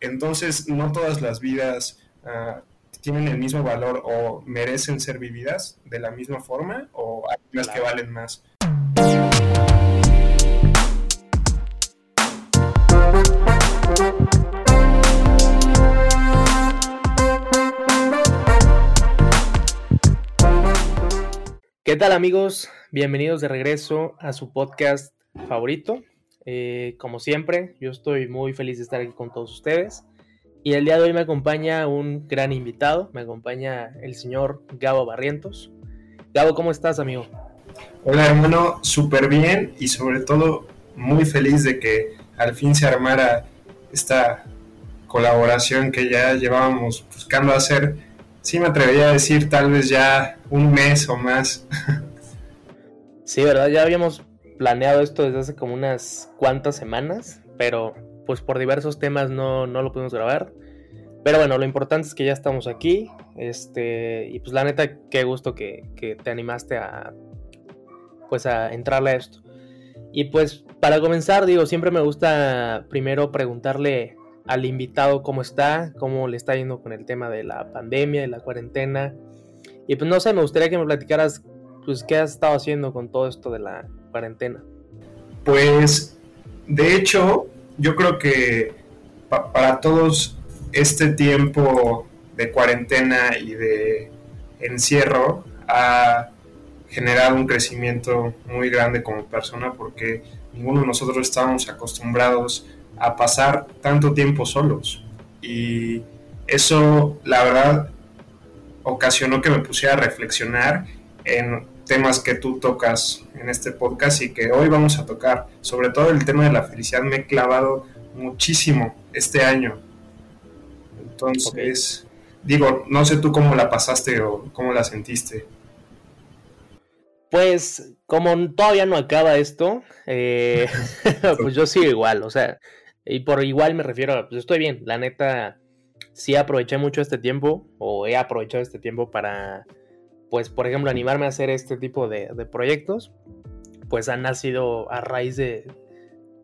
entonces no todas las vidas ah, tienen el mismo valor o merecen ser vividas de la misma forma o hay unas que valen más. ¿Qué tal amigos? Bienvenidos de regreso a su podcast favorito. Eh, como siempre, yo estoy muy feliz de estar aquí con todos ustedes. Y el día de hoy me acompaña un gran invitado, me acompaña el señor Gabo Barrientos. Gabo, ¿cómo estás, amigo? Hola, hermano, súper bien y sobre todo muy feliz de que al fin se armara esta colaboración que ya llevábamos buscando hacer. Sí, me atrevería a decir tal vez ya un mes o más. Sí, ¿verdad? Ya habíamos planeado esto desde hace como unas cuantas semanas, pero pues por diversos temas no, no lo pudimos grabar. Pero bueno, lo importante es que ya estamos aquí. Este, y pues la neta, qué gusto que, que te animaste a pues a entrarle a esto. Y pues para comenzar, digo, siempre me gusta primero preguntarle al invitado cómo está, cómo le está yendo con el tema de la pandemia, de la cuarentena. Y pues no sé, me gustaría que me platicaras, pues, qué has estado haciendo con todo esto de la cuarentena. Pues, de hecho, yo creo que para todos este tiempo de cuarentena y de encierro ha generado un crecimiento muy grande como persona porque ninguno de nosotros estábamos acostumbrados a pasar tanto tiempo solos. Y eso, la verdad, ocasionó que me pusiera a reflexionar en temas que tú tocas en este podcast y que hoy vamos a tocar. Sobre todo el tema de la felicidad me he clavado muchísimo este año. Entonces, digo, no sé tú cómo la pasaste o cómo la sentiste. Pues como todavía no acaba esto, eh, pues yo sigo igual, o sea, y por igual me refiero a, pues estoy bien, la neta, sí aproveché mucho este tiempo, o he aprovechado este tiempo para pues por ejemplo animarme a hacer este tipo de, proyectos, pues han nacido a raíz de,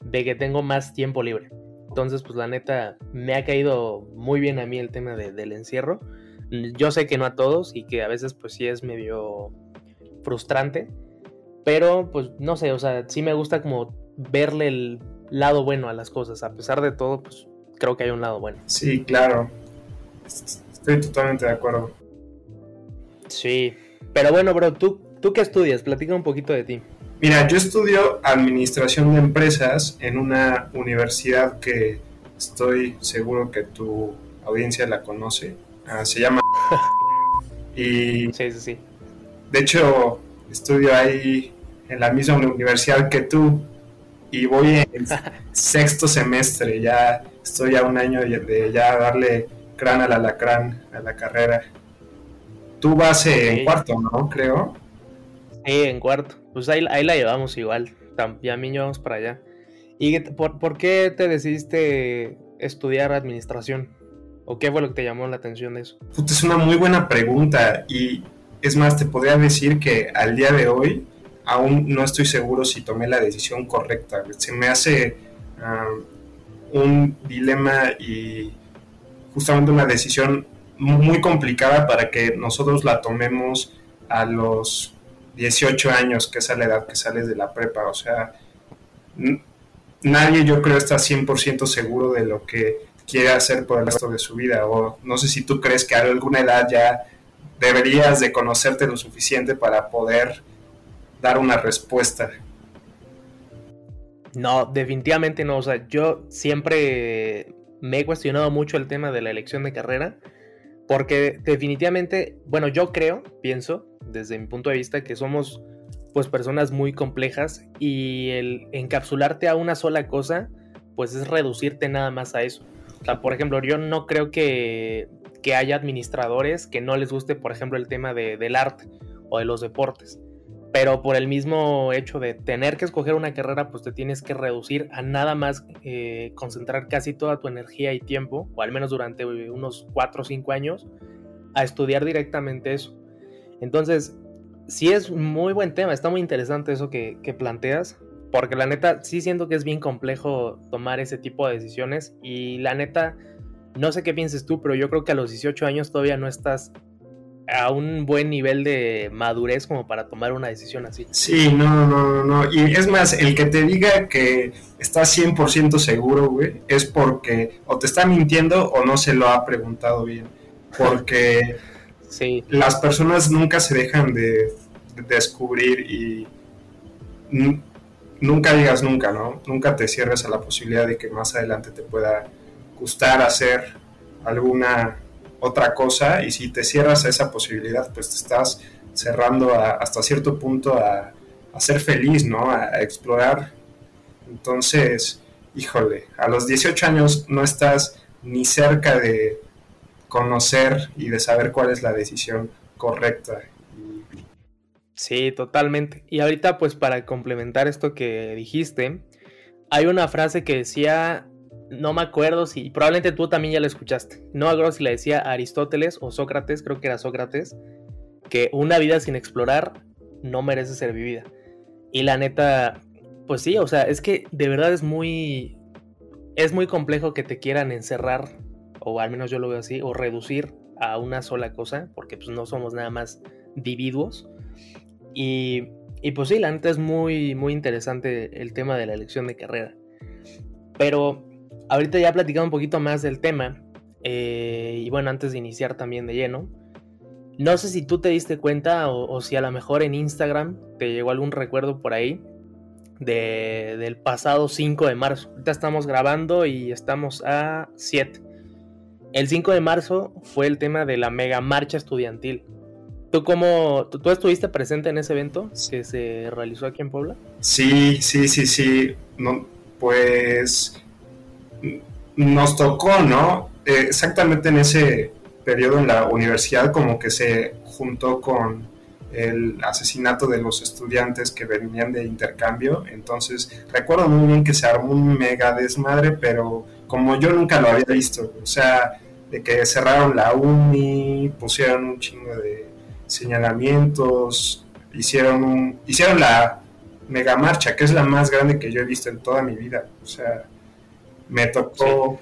de, que tengo más tiempo libre. Entonces pues la neta me ha caído muy bien a mí el tema del encierro. Yo sé que no a todos y que a veces pues sí es medio frustrante, pero pues no sé, o sea, sí me gusta como verle el lado bueno a las cosas. A pesar de todo, pues creo que hay un lado bueno. Sí, claro. Estoy totalmente de acuerdo. Sí, pero bueno, bro, ¿tú, ¿tú qué estudias? Platica un poquito de ti. Mira, yo estudio administración de empresas en una universidad que estoy seguro que tu audiencia la conoce. Ah, se llama... y... Sí, sí, sí. De hecho, estudio ahí en la misma universidad que tú y voy en sexto semestre. Ya estoy a un año de ya darle crán al alacrán a la carrera. Tú vas en cuarto, ¿no? Creo. Sí, en cuarto. Pues ahí, ahí la llevamos igual. Ya mí vamos para allá. ¿Y por, por, qué te decidiste estudiar administración? ¿O qué fue lo que te llamó la atención de eso? es una muy buena pregunta. Y es más, te podría decir que al día de hoy aún no estoy seguro si tomé la decisión correcta. Se me hace ah, un dilema y justamente una decisión muy complicada para que nosotros la tomemos a los 18 años, que es la edad que sales de la prepa. O sea, nadie yo creo está 100% seguro de lo que quiere hacer por el resto de su vida. O no sé si tú crees que a alguna edad ya deberías de conocerte lo suficiente para poder dar una respuesta. No, definitivamente no. O sea, yo siempre me he cuestionado mucho el tema de la elección de carrera porque definitivamente, bueno, yo creo, pienso, desde mi punto de vista, que somos pues personas muy complejas y el encapsularte a una sola cosa, pues es reducirte nada más a eso. O sea, por ejemplo, yo no creo que, que haya administradores que no les guste, por ejemplo, el tema de, del arte o de los deportes. Pero por el mismo hecho de tener que escoger una carrera, pues te tienes que reducir a nada más eh, concentrar casi toda tu energía y tiempo, o al menos durante unos 4 o 5 años, a estudiar directamente eso. Entonces, sí es muy buen tema, está muy interesante eso que, planteas, porque la neta sí siento que es bien complejo tomar ese tipo de decisiones y la neta, no sé qué pienses tú, pero yo creo que a los 18 años todavía no estás a un buen nivel de madurez como para tomar una decisión así. Sí, no, no, no. Y es más, el que te diga que estás 100% seguro, güey, es porque o te está mintiendo o no se lo ha preguntado bien. Porque sí. las personas nunca se dejan de, descubrir y nunca digas nunca, ¿no? Nunca te cierres a la posibilidad de que más adelante te pueda gustar hacer alguna otra cosa y si te cierras a esa posibilidad, pues te estás cerrando hasta cierto punto a, ser feliz, ¿no? A, explorar. Entonces, híjole, a los 18 años no estás ni cerca de conocer y de saber cuál es la decisión correcta. Sí, totalmente. Y ahorita, pues para complementar esto que dijiste, hay una frase que decía, no me acuerdo si, probablemente tú también ya la escuchaste. No me acuerdo si la decía Aristóteles o Sócrates, creo que era Sócrates, que una vida sin explorar no merece ser vivida. Y la neta, pues sí, o sea, es que de verdad es muy, es muy complejo que te quieran encerrar, o al menos yo lo veo así, o reducir a una sola cosa, porque pues no somos nada más individuos. Y, y pues sí, la neta es muy, muy interesante el tema de la elección de carrera. Pero ahorita ya platicado un poquito más del tema, eh, y bueno, antes de iniciar también de lleno, no sé si tú te diste cuenta o, si a lo mejor en Instagram te llegó algún recuerdo por ahí de, del pasado 5 de marzo. Ahorita estamos grabando y estamos a 7. El 5 de marzo fue el tema de la mega marcha estudiantil. ¿Tú cómo, tú, estuviste presente en ese evento que se realizó aquí en Puebla? Sí, sí, sí, sí. No, pues nos tocó, ¿no? Eh, exactamente en ese periodo en la universidad como que se juntó con el asesinato de los estudiantes que venían de intercambio. Entonces, recuerdo muy bien que se armó un mega desmadre, pero como yo nunca lo había visto, o sea, de que cerraron la uni, pusieron un chingo de señalamientos, hicieron un, hicieron la mega marcha, que es la más grande que yo he visto en toda mi vida. O sea, me tocó...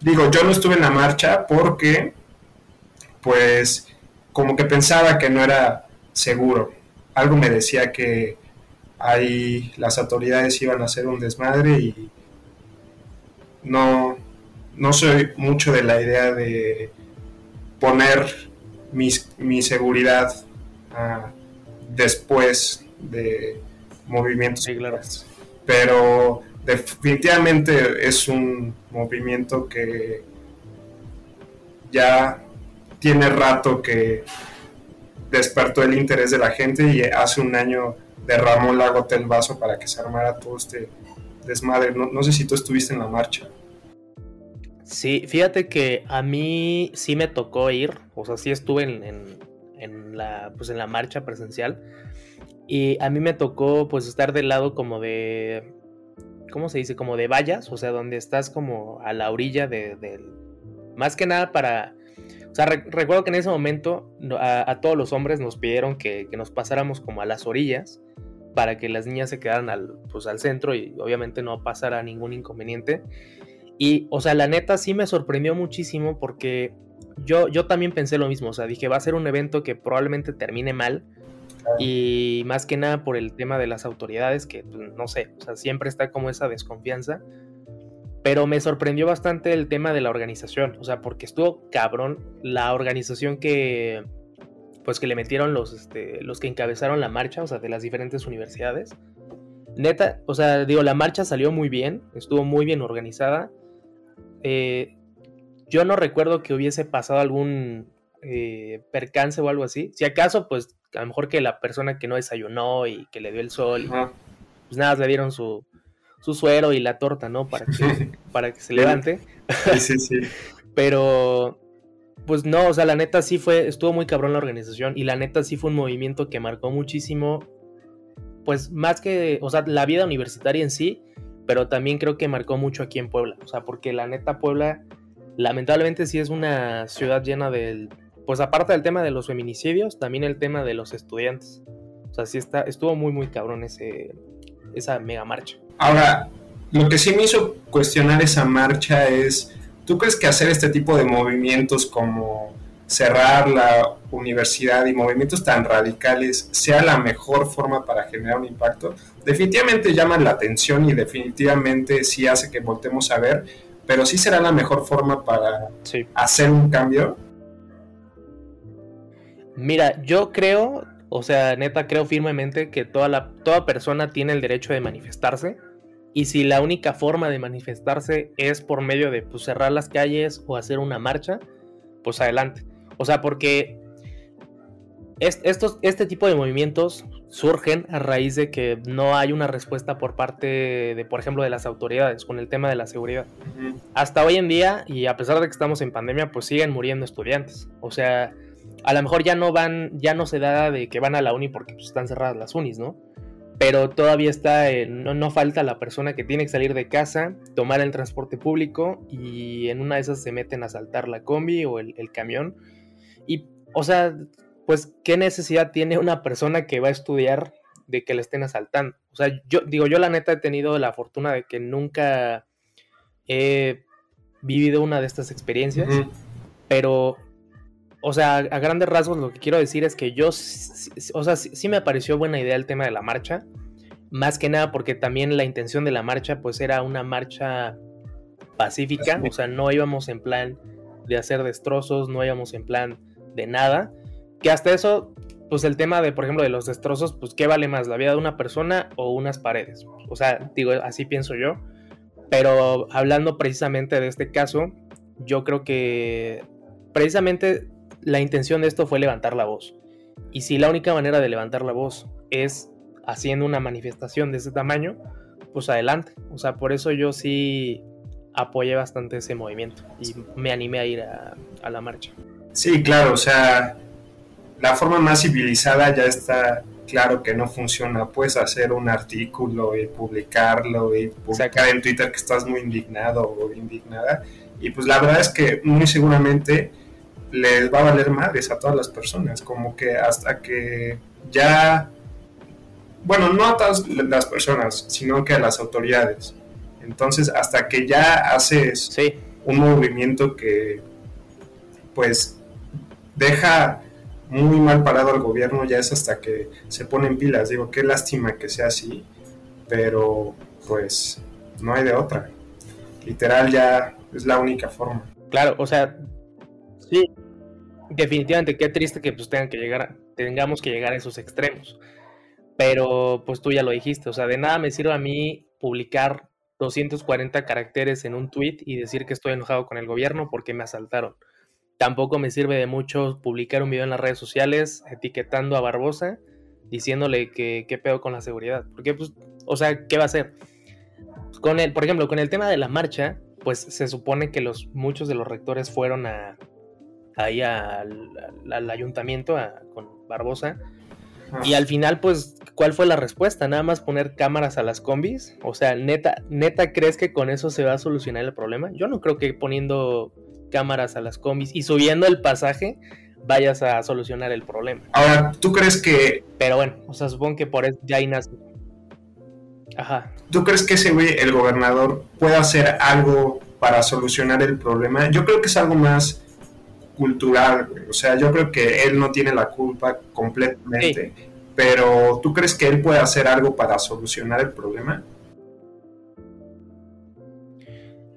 Digo, yo no estuve en la marcha porque, pues, como que pensaba que no era seguro. Algo me decía que ahí las autoridades iban a hacer un desmadre y no, no soy mucho de la idea de poner mi seguridad ah, después de movimientos. Sí, claro. Pero definitivamente es un movimiento que ya tiene rato que despertó el interés de la gente y hace un año derramó la gota el vaso para que se armara todo este desmadre. No, sé si tú estuviste en la marcha. Sí, fíjate que a mí sí me tocó ir, o sea, sí estuve en, la, pues en la marcha presencial y a mí me tocó pues estar del lado como de ¿cómo se dice? Como de vallas, o sea, donde estás como a la orilla de, más que nada para, o sea, recuerdo que en ese momento a, todos los hombres nos pidieron que, nos pasáramos como a las orillas para que las niñas se quedaran al, pues, al centro y obviamente no pasara ningún inconveniente. Y, o sea, la neta sí me sorprendió muchísimo porque yo, yo también pensé lo mismo, o sea, dije, va a ser un evento que probablemente termine mal, y más que nada por el tema de las autoridades, que pues, no sé, o sea, siempre está como esa desconfianza. Pero me sorprendió bastante el tema de la organización, o sea, porque estuvo cabrón la organización que, pues que le metieron los, este, los que encabezaron la marcha, o sea, de las diferentes universidades. Neta, o sea, digo, la marcha salió muy bien, estuvo muy bien organizada. Eh, yo no recuerdo que hubiese pasado algún eh, percance o algo así. Si acaso, pues a lo mejor que la persona que no desayunó y que le dio el sol, pues nada, le dieron su, su suero y la torta, ¿no? Para que, para que se levante. Sí, sí, sí. Pero, pues no, o sea, la neta sí fue, estuvo muy cabrón la organización y la neta sí fue un movimiento que marcó muchísimo, pues más que, o sea, la vida universitaria en sí, pero también creo que marcó mucho aquí en Puebla, o sea, porque la neta Puebla, lamentablemente sí es una ciudad llena del pues aparte del tema de los feminicidios, también el tema de los estudiantes. O sea, sí está, estuvo muy, muy cabrón ese, esa mega marcha. Ahora, lo que sí me hizo cuestionar esa marcha es ¿Tú crees que hacer este tipo de movimientos como cerrar la universidad y movimientos tan radicales sea la mejor forma para generar un impacto? Definitivamente llaman la atención y definitivamente sí hace que voltemos a ver, pero sí será la mejor forma para hacer un cambio. Mira, yo creo, o sea, neta creo firmemente que toda, la, toda persona tiene el derecho de manifestarse. Y si la única forma de manifestarse es por medio de pues, cerrar las calles o hacer una marcha, pues adelante. O sea, porque estos, este tipo de movimientos surgen a raíz de que no hay una respuesta por parte de, por ejemplo, de las autoridades con el tema de la seguridad. Hasta hoy en día, y a pesar de que estamos en pandemia, pues siguen muriendo estudiantes. O sea, a lo mejor ya no van, ya no se da de que van a la uni porque pues, están cerradas las unis, ¿no? Pero todavía está, no, no, falta la persona que tiene que salir de casa, tomar el transporte público y en una de esas se meten a saltar la combi o el, el camión. Y, o sea, pues, ¿qué necesidad tiene una persona que va a estudiar de que le estén asaltando? O sea, yo digo, yo la neta he tenido la fortuna de que nunca he vivido una de estas experiencias, pero, o sea, a, grandes rasgos lo que quiero decir es que yo, o sea, sí, me pareció buena idea el tema de la marcha, más que nada porque también la intención de la marcha, pues era una marcha pacífica, o sea, no íbamos en plan de hacer destrozos, no íbamos en plan de nada, que hasta eso, pues el tema de, por ejemplo, de los destrozos, pues ¿qué vale más? ¿La vida de una persona o unas paredes? O sea, digo, así pienso yo. Pero hablando precisamente de este caso, yo creo que precisamente la intención de esto fue levantar la voz. Y si la única manera de levantar la voz es haciendo una manifestación de ese tamaño, pues adelante. O sea, por eso yo sí apoyé bastante ese movimiento y me animé a ir a, a la marcha. Sí, claro, o sea, la forma más civilizada ya está claro que no funciona. Puedes hacer un artículo y publicarlo y publicar en Twitter que estás muy indignado o indignada. Y pues la verdad es que muy seguramente les va a valer madres a todas las personas. Como que hasta que ya, bueno, no a todas las personas, sino que a las autoridades. Entonces, hasta que ya haces un movimiento que pues deja muy mal parado al gobierno, ya es hasta que se ponen pilas. Digo, qué lástima que sea así, pero pues no hay de otra. Literal ya es la única forma. Claro, o sea, definitivamente qué triste que pues tengan que llegar, tengamos que llegar a esos extremos. Pero pues tú ya lo dijiste, o sea, de nada me sirve a mí publicar 240 caracteres en un tweet y decir que estoy enojado con el gobierno porque me asaltaron. Tampoco me sirve de mucho publicar un video en las redes sociales etiquetando a Barbosa, diciéndole que qué pedo con la seguridad. Porque, pues, o sea, ¿qué va a hacer? Con el, por ejemplo, con el tema de la marcha, pues se supone que los, muchos de los rectores fueron a, ahí al, ayuntamiento con Barbosa. Y al final, pues, ¿cuál fue la respuesta? Nada más poner cámaras a las combis. O sea, neta, neta, ¿crees que con eso se va a solucionar el problema? Yo no creo que poniendo cámaras a las combis y subiendo el pasaje vayas a solucionar el problema. Ahora, ¿tú crees que... Pero bueno, o sea, supongo que por eso ya nace. Ajá. ¿Tú crees que ese güey, el gobernador, puede hacer algo para solucionar el problema? Yo creo que es algo más cultural, güey. O sea, yo creo que él no tiene la culpa completamente. Pero ¿tú crees que él puede hacer algo para solucionar el problema?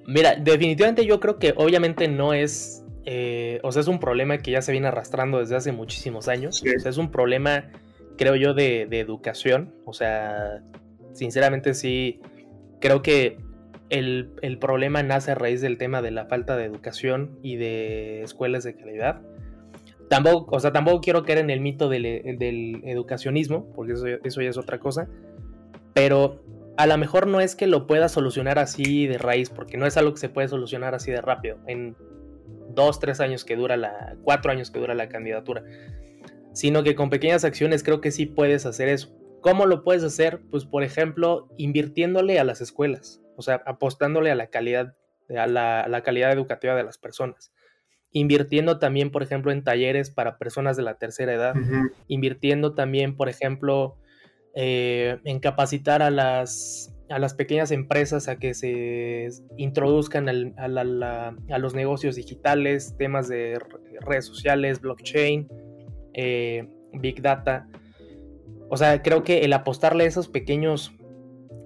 Mira, definitivamente yo creo que obviamente no es, eh, o sea, es un problema que ya se viene arrastrando desde hace muchísimos años. O sea, es un problema, creo yo, de, educación. O sea, sinceramente sí, creo que el, problema nace a raíz del tema de la falta de educación y de escuelas de calidad. Tampoco, o sea, tampoco quiero caer en el mito del, educacionismo, porque eso, eso ya es otra cosa. Pero a lo mejor no es que lo pueda solucionar así de raíz, porque no es algo que se puede solucionar así de rápido, en dos, tres años que dura la, cuatro años que dura la candidatura, sino que con pequeñas acciones creo que sí puedes hacer eso. ¿Cómo lo puedes hacer? Pues por ejemplo, invirtiéndole a las escuelas, o sea, apostándole a la calidad, a la, calidad educativa de las personas. Invirtiendo también, por ejemplo, en talleres para personas de la tercera edad. Invirtiendo también, por ejemplo, eh, en capacitar a las, a las pequeñas empresas a que se introduzcan a, los negocios digitales, temas de redes sociales, blockchain, eh, big data. O sea, creo que el apostarle a esos pequeños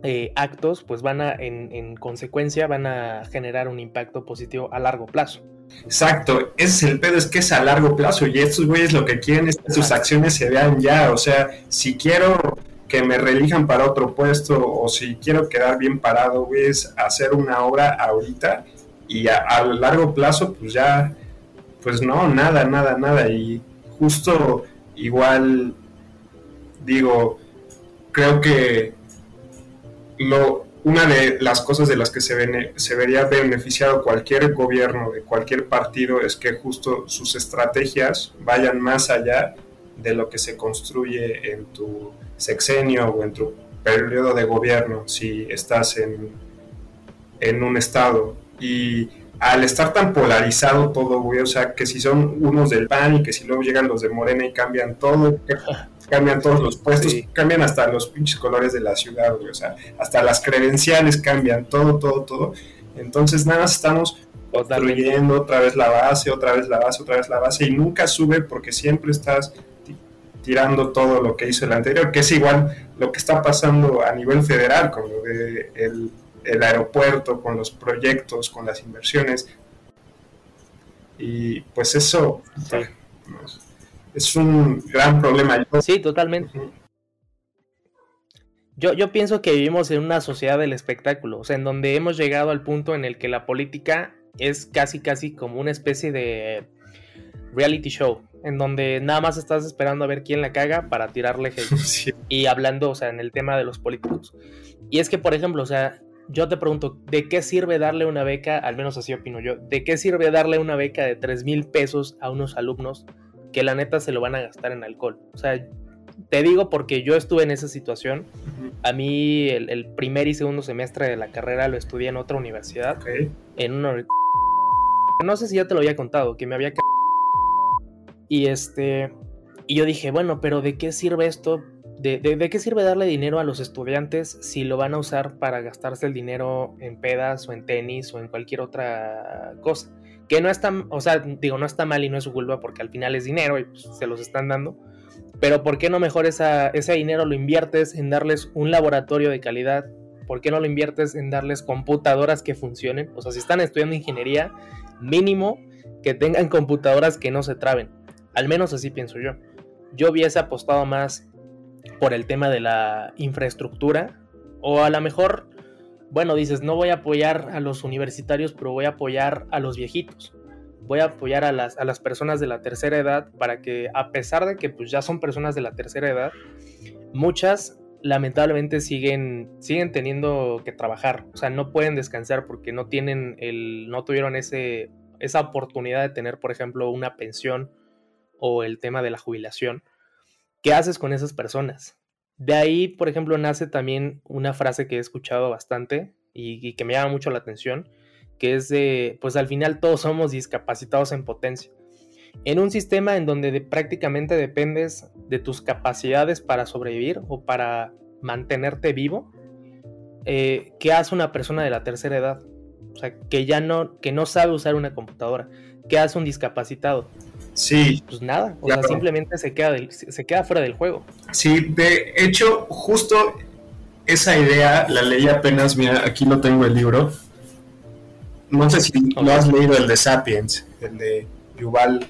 eh, actos, pues van a, en, consecuencia, van a generar un impacto positivo a largo plazo. Exacto, ese es el pedo, es que es a largo plazo y estos güeyes lo que quieren es que sus acciones se vean ya, o sea, si quiero que me relijan para otro puesto o si quiero quedar bien parado, güey, es hacer una obra ahorita y a, largo plazo, pues ya, pues no, nada, nada, nada. Y justo igual digo, creo que lo, una de las cosas de las que se, vería beneficiado cualquier gobierno de cualquier partido es que justo sus estrategias vayan más allá de lo que se construye en tu sexenio o en tu periodo de gobierno si estás en, en un estado. Y al estar tan polarizado todo, güey, o sea, que si son unos del PAN y que si luego llegan los de Morena y cambian todo, cambian todos los puestos, cambian hasta los pinches colores de la ciudad, güey, o sea, hasta las credenciales cambian, todo, todo, todo. Entonces nada más estamos construyendo otra vez la base, otra vez la base, otra vez la base y nunca sube porque siempre estás tirando todo lo que hizo el anterior, que es igual lo que está pasando a nivel federal con lo de el, aeropuerto, con los proyectos, con las inversiones. Y pues eso es un gran problema. Sí, totalmente. Yo, yo pienso que vivimos en una sociedad del espectáculo, o sea, en donde hemos llegado al punto en el que la política es casi, casi como una especie de reality show en donde nada más estás esperando a ver quién la caga para tirarle hate. Y hablando, o sea, en el tema de los políticos. Y es que, por ejemplo, o sea, yo te pregunto, ¿de qué sirve darle una beca, al menos así opino yo, ¿de qué sirve darle una beca de 3 mil pesos a unos alumnos que la neta se lo van a gastar en alcohol? O sea, te digo porque yo estuve en esa situación. A mí el, primer y segundo semestre de la carrera lo estudié en otra universidad. En una... No sé si ya te lo había contado, que me había y este. Y yo dije, bueno, pero ¿de qué sirve esto? ¿De, de, qué sirve darle dinero a los estudiantes si lo van a usar para gastarse el dinero en pedas o en tenis o en cualquier otra cosa? Que no está, o sea, digo, no está mal y no es su culpa porque al final es dinero y pues, se los están dando. Pero ¿por qué no mejor ese dinero lo inviertes en darles un laboratorio de calidad? ¿Por qué no lo inviertes en darles computadoras que funcionen? O sea, si están estudiando ingeniería, mínimo que tengan computadoras que no se traben al menos así pienso yo. Yo hubiese apostado más por el tema de la infraestructura. O a lo mejor, bueno, dices, no voy a apoyar a los universitarios, pero voy a apoyar a los viejitos. Voy a apoyar a las, a las personas de la tercera edad para que, a pesar de que pues, ya son personas de la tercera edad, muchas lamentablemente siguen, siguen teniendo que trabajar. O sea, no pueden descansar porque no tienen el, no tuvieron ese, esa oportunidad de tener, por ejemplo, una pensión o el tema de la jubilación, ¿qué haces con esas personas? De ahí, por ejemplo, nace también una frase que he escuchado bastante y, que me llama mucho la atención, que es de, pues al final todos somos discapacitados en potencia. En un sistema en donde prácticamente dependes de tus capacidades para sobrevivir o para mantenerte vivo, eh, ¿qué hace una persona de la tercera edad? O sea, que ya no, que no sabe usar una computadora. ¿Qué hace un discapacitado? Sí. Pues nada, o sea, simplemente se queda, se queda fuera del juego. Sí, de hecho, justo esa idea la leí apenas, mira, aquí no tengo el libro. No sé si lo has leído, el de Sapiens, el de Yuval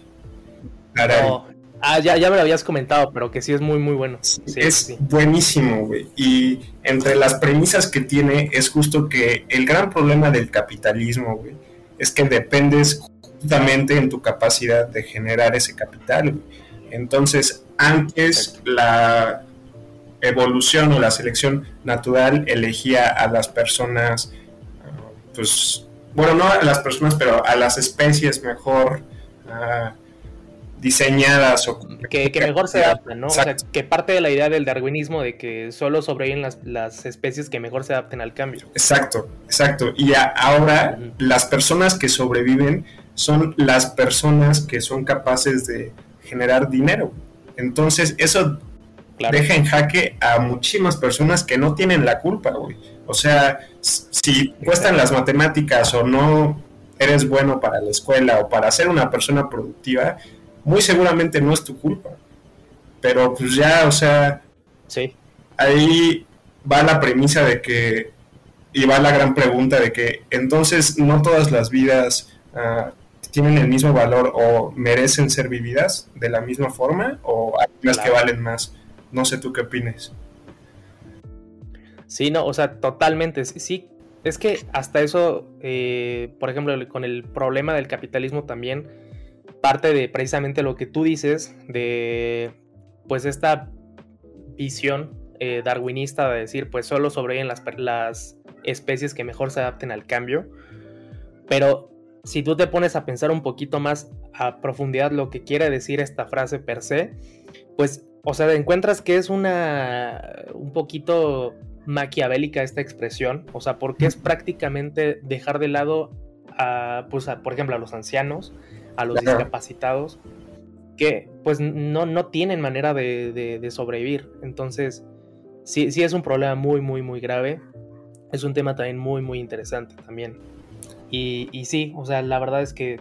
Ah, ya, ya me lo habías comentado, pero que sí es muy, muy bueno. es buenísimo, güey. Y entre las premisas que tiene es justo que el gran problema del capitalismo, güey, es que dependes en tu capacidad de generar ese capital. Entonces, antes la evolución o la selección natural elegía a las personas, pues, bueno, no a las personas, pero a las especies mejor uh, diseñadas o que, mejor se adapten, ¿no? O sea, que parte de la idea del darwinismo de que solo sobreviven las, las especies que mejor se adapten al cambio. Exacto, exacto. Y ahora las personas que sobreviven son las personas que son capaces de generar dinero. Entonces, eso deja en jaque a muchísimas personas que no tienen la culpa, güey. O sea, si cuestan las matemáticas o no eres bueno para la escuela o para ser una persona productiva, muy seguramente no es tu culpa. Pero pues ya, o sea, sí. ahí va la premisa de que, y va la gran pregunta de que entonces no todas las vidas uh, tienen el mismo valor o merecen ser vividas de la misma forma o hay las que valen más. No sé tú qué opines. Sí, no, o sea, totalmente. Sí, es que hasta eso, eh, por ejemplo, con el problema del capitalismo también, parte de precisamente lo que tú dices, de pues esta visión eh, darwinista de decir, pues solo sobreviven las, las especies que mejor se adapten al cambio. Pero si tú te pones a pensar un poquito más a profundidad lo que quiere decir esta frase per se, pues, o sea, encuentras que es una un poquito maquiavélica esta expresión, o sea, porque es prácticamente dejar de lado a, pues, por ejemplo, a los ancianos, a los discapacitados, que pues no, no tienen manera de, de, sobrevivir. Entonces, sí, sí es un problema muy, muy, muy grave. Es un tema también muy, muy interesante también. Y, y, sí, o sea, la verdad es que,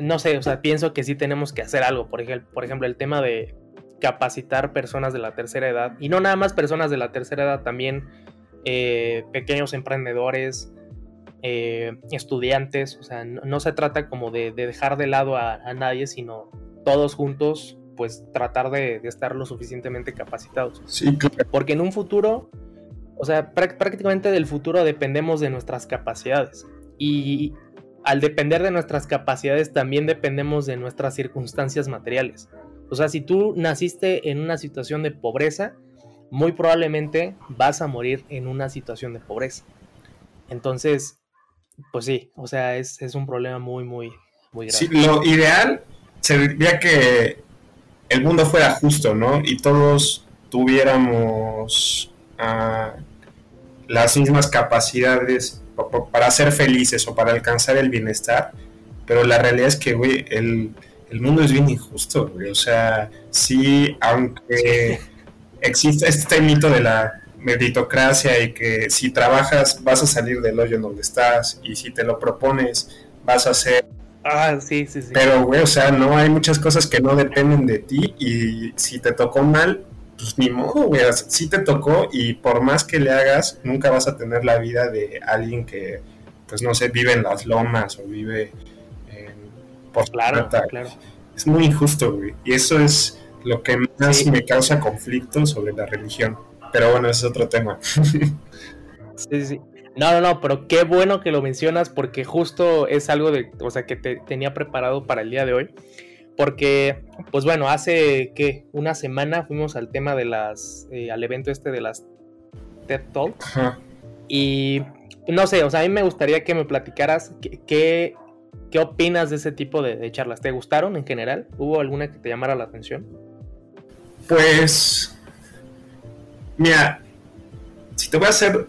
no sé, o sea, pienso que sí tenemos que hacer algo. Por ejemplo, por ejemplo el tema de capacitar personas de la tercera edad. Y no nada más personas de la tercera edad, también eh, pequeños emprendedores, eh, estudiantes. O sea, no, se trata como de, dejar de lado a, nadie, sino todos juntos, pues tratar de, estar lo suficientemente capacitados. Sí, Porque en un futuro, o sea, prácticamente del futuro dependemos de nuestras capacidades. Y al depender de nuestras capacidades, también dependemos de nuestras circunstancias materiales. O sea, si tú naciste en una situación de pobreza, muy probablemente vas a morir en una situación de pobreza. Entonces, pues sí, o sea, es, un problema muy, muy, muy grave. Sí, lo ideal sería que el mundo fuera justo, ¿no? Y todos tuviéramos ah, las mismas capacidades para ser felices o para alcanzar el bienestar, pero la realidad es que, güey, el, mundo es bien injusto, güey. O sea, sí, aunque existe este mito de la meritocracia y que si trabajas vas a salir del hoyo en donde estás y si te lo propones vas a ser... Ah, sí, sí, sí. Pero, güey, o sea, no hay muchas cosas que no dependen de ti y si te tocó mal, pues ni modo, güey, sí te tocó y por más que le hagas, nunca vas a tener la vida de alguien que, pues no sé, vive en las lomas o vive en... Por claro, claro. Es muy injusto, güey. Y eso es lo que más me causa conflicto sobre la religión. Pero bueno, ese es otro tema. sí, sí. No, no, no, pero qué bueno que lo mencionas porque justo es algo de, o sea, que te tenía preparado para el día de hoy. Porque, pues bueno, hace que una semana fuimos al tema de las, eh, al evento este de las TED Talks. Y no sé, o sea, a mí me gustaría que me platicaras qué, qué, opinas de ese tipo de, charlas. ¿Te gustaron en general? ¿Hubo alguna que te llamara la atención? Pues, mira, si te voy a ser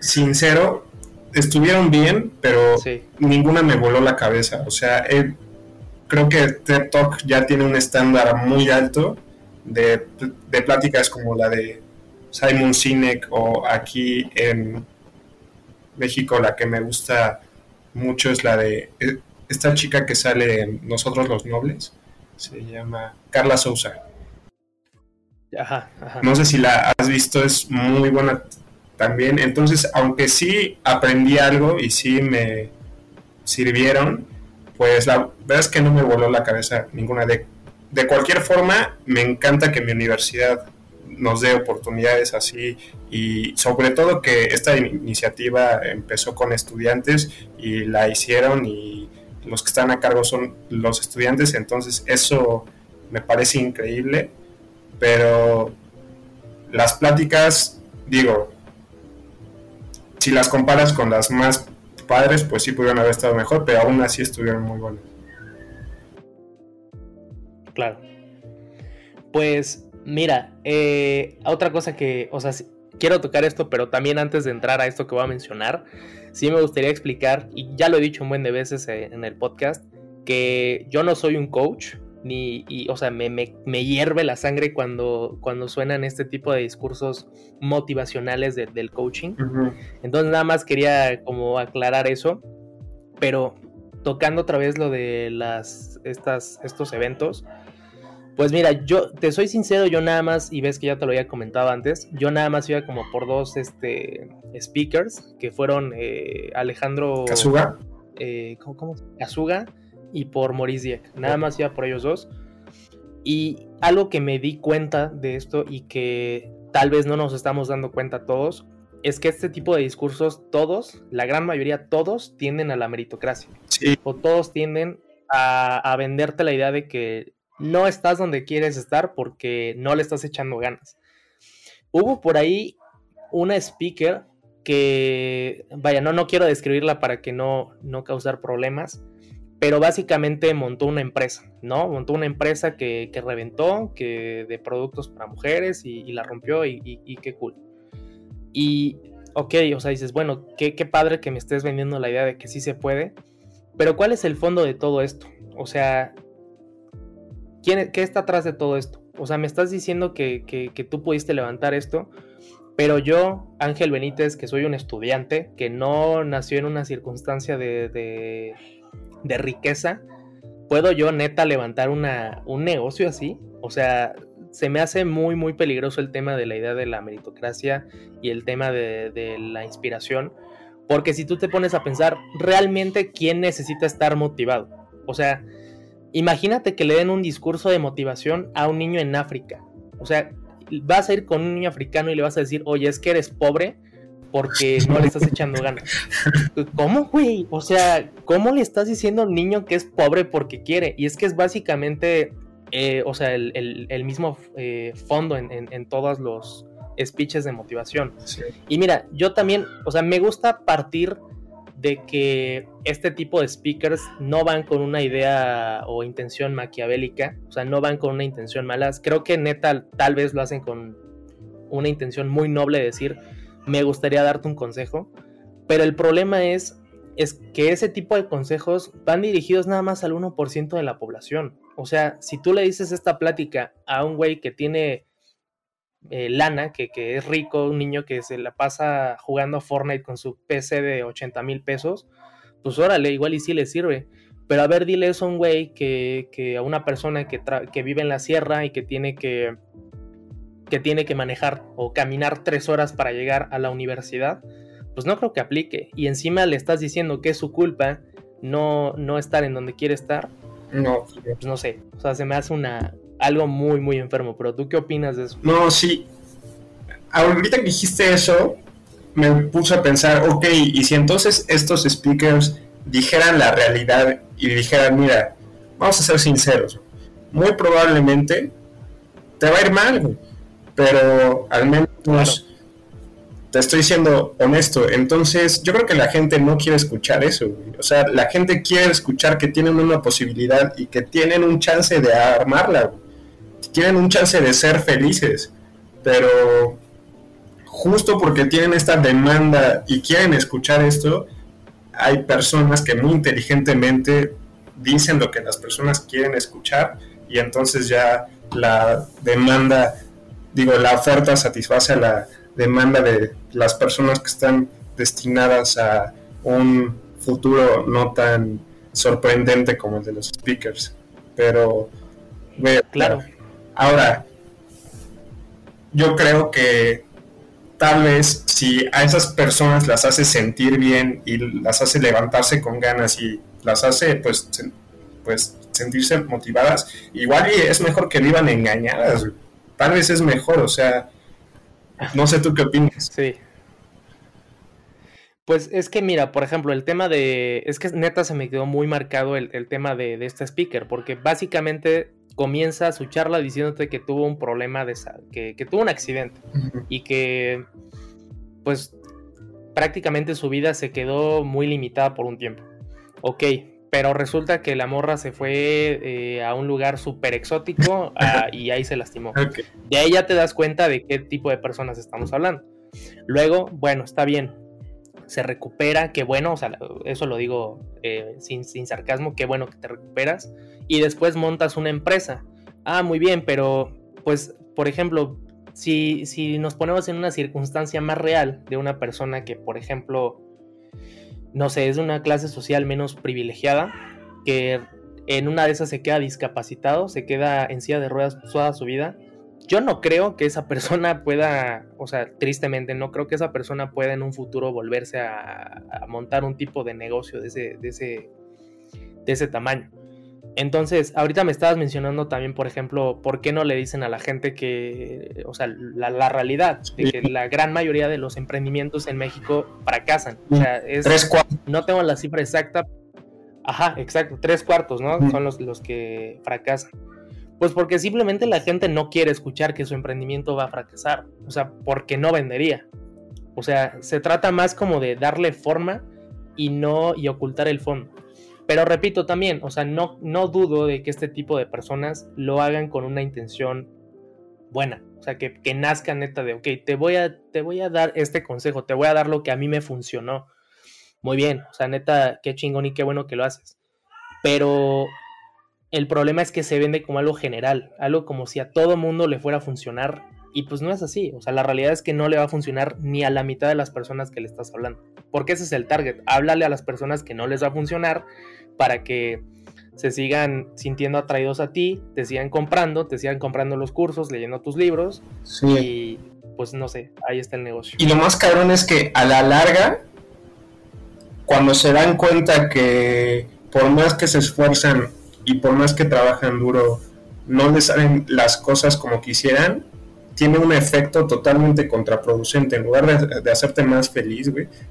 sincero, estuvieron bien, pero ninguna me voló la cabeza. O sea, he creo que TED Talk ya tiene un estándar muy alto de, pláticas como la de Simon Sinek o aquí en México la que me gusta mucho es la de eh, esta chica que sale en Nosotros los Nobles, se llama Carla Sousa. No sé si la has visto, es muy buena también. Entonces, aunque sí aprendí algo y sí me sirvieron, pues la verdad es que no me voló la cabeza ninguna. De, de cualquier forma, me encanta que mi universidad nos dé oportunidades así y sobre todo que esta iniciativa empezó con estudiantes y la hicieron y los que están a cargo son los estudiantes, entonces eso me parece increíble, pero las pláticas, digo, si las comparas con las más padres, pues sí pudieron haber estado mejor, pero aún así estuvieron muy buenos. Claro. Pues mira, eh, otra cosa que, o sea, quiero tocar esto, pero también antes de entrar a esto que voy a mencionar, sí me gustaría explicar, y ya lo he dicho un buen de veces eh, en el podcast, que yo no soy un coach, ni, y, o sea, me, me, hierve la sangre cuando, cuando suenan este tipo de discursos motivacionales del coaching. Entonces nada más quería como aclarar eso, pero tocando otra vez lo de las, estas, estos eventos, pues mira, yo te soy sincero, yo nada más, y ves que ya te lo había comentado antes, yo nada más iba como por dos este, speakers, que fueron eh, Alejandro... Kazuga. Eh, ¿cómo, ¿Cómo? Kazuga y por Maurice Dieck. Nada más iba por ellos dos. Y algo que me di cuenta de esto y que tal vez no nos estamos dando cuenta todos, es que este tipo de discursos, todos, la gran mayoría, todos tienden a la meritocracia. O todos tienden a, a venderte la idea de que no estás donde quieres estar porque no le estás echando ganas. Hubo por ahí una speaker que, vaya, no, no quiero describirla para que no, no causar problemas, pero básicamente montó una empresa, ¿no? Montó una empresa que, reventó, que de productos para mujeres y, la rompió y, y, qué cool. Y, ok, o sea, dices, bueno, qué, qué padre que me estés vendiendo la idea de que sí se puede, pero ¿cuál es el fondo de todo esto? O sea, ¿quién, ¿qué está atrás de todo esto? O sea, me estás diciendo que, que, tú pudiste levantar esto, pero yo, Ángel Benítez, que soy un estudiante, que no nació en una circunstancia de de riqueza, ¿puedo yo neta levantar una, un negocio así? O sea, se me hace muy, muy peligroso el tema de la idea de la meritocracia y el tema de, la inspiración, porque si tú te pones a pensar, realmente, ¿quién necesita estar motivado? O sea, imagínate que le den un discurso de motivación a un niño en África. O sea, vas a ir con un niño africano y le vas a decir, oye, es que eres pobre porque no le estás echando ganas. ¿Cómo, güey? O sea, ¿cómo le estás diciendo a un niño que es pobre porque quiere? Y es que es básicamente, eh, o sea, el, mismo eh, fondo en, todos los speeches de motivación. Y mira, yo también, o sea, me gusta partir de que este tipo de speakers no van con una idea o intención maquiavélica, o sea, no van con una intención mala. Creo que neta tal vez lo hacen con una intención muy noble de decir, me gustaría darte un consejo, pero el problema es, es que ese tipo de consejos van dirigidos nada más al 1% de la población. O sea, si tú le dices esta plática a un güey que tiene eh, lana, que, es rico, un niño que se la pasa jugando Fortnite con su PC de 80 mil pesos, pues órale, igual y sí le sirve. Pero a ver, dile eso a un güey que, que a una persona que, que vive en la sierra y que tiene que que tiene que manejar o caminar tres horas para llegar a la universidad, pues no creo que aplique. Y encima le estás diciendo que es su culpa no, no estar en donde quiere estar. No. Pues no sé. O sea, se me hace una algo muy, muy enfermo. Pero ¿tú qué opinas de eso? No, sí. Ahorita que dijiste eso, me puse a pensar, ok, y si entonces estos speakers dijeran la realidad y dijeran, mira, vamos a ser sinceros, muy probablemente te va a ir mal, pero al menos te estoy siendo honesto. Entonces, yo creo que la gente no quiere escuchar eso. O sea, la gente quiere escuchar que tienen una posibilidad y que tienen un chance de armarla. Tienen un chance de ser felices. Pero justo porque tienen esta demanda y quieren escuchar esto, hay personas que muy inteligentemente dicen lo que las personas quieren escuchar y entonces ya la demanda digo, la oferta satisface a la demanda de las personas que están destinadas a un futuro no tan sorprendente como el de los speakers. Pero, claro. Ahora, yo creo que tal vez si a esas personas las hace sentir bien y las hace levantarse con ganas y las hace pues, pues sentirse motivadas, igual es mejor que vivan engañadas tal vez es mejor, o sea, no sé tú qué opinas. Sí. Pues es que mira, por ejemplo, el tema de, es que neta se me quedó muy marcado el, tema de, de, este speaker, porque básicamente comienza su charla diciéndote que tuvo un problema de que, que tuvo un accidente y que pues prácticamente su vida se quedó muy limitada por un tiempo. Ok, pero resulta que la morra se fue eh, a un lugar súper exótico ah, y ahí se lastimó. De ahí ya te das cuenta de qué tipo de personas estamos hablando. Luego, bueno, está bien. se recupera, qué bueno, o sea, eso lo digo eh, sin, sin sarcasmo, qué bueno que te recuperas, y después montas una empresa. Ah, muy bien, pero pues, por ejemplo, si, si nos ponemos en una circunstancia más real de una persona que, por ejemplo, no sé, es de una clase social menos privilegiada, que en una de esas se queda discapacitado, se queda en silla de ruedas toda su vida, yo no creo que esa persona pueda, o sea, tristemente, no creo que esa persona pueda en un futuro volverse a, montar un tipo de negocio de ese, de ese, de ese tamaño. Entonces, ahorita me estabas mencionando también, por ejemplo, ¿por qué no le dicen a la gente que, o sea, la, realidad de que la gran mayoría de los emprendimientos en México fracasan? O sea, es, no tengo la cifra exacta. Ajá, exacto, tres cuartos, ¿no? Son los, los que fracasan. Pues porque simplemente la gente no quiere escuchar que su emprendimiento va a fracasar. O sea, porque no vendería. O sea, se trata más como de darle forma y no y ocultar el fondo. Pero repito también, o sea, no, no dudo de que este tipo de personas lo hagan con una intención buena. O sea, que, que nazca neta de, ok, te voy, a, te voy a dar este consejo, te voy a dar lo que a mí me funcionó. Muy bien, o sea, neta, qué chingón y qué bueno que lo haces. Pero el problema es que se vende como algo general, algo como si a todo mundo le fuera a funcionar. Y pues no es así. O sea, la realidad es que no le va a funcionar ni a la mitad de las personas que le estás hablando. Porque ese es el target. Háblale a las personas que no les va a funcionar para que se sigan sintiendo atraídos a ti, te sigan comprando, te sigan comprando los cursos, leyendo tus libros. Y pues no sé, ahí está el negocio. Y lo más cabrón es que a la larga, cuando se dan cuenta que por más que se esfuerzan y por más que trabajan duro, no les salen las cosas como quisieran, tiene un efecto totalmente contraproducente. En lugar de, hacerte más feliz,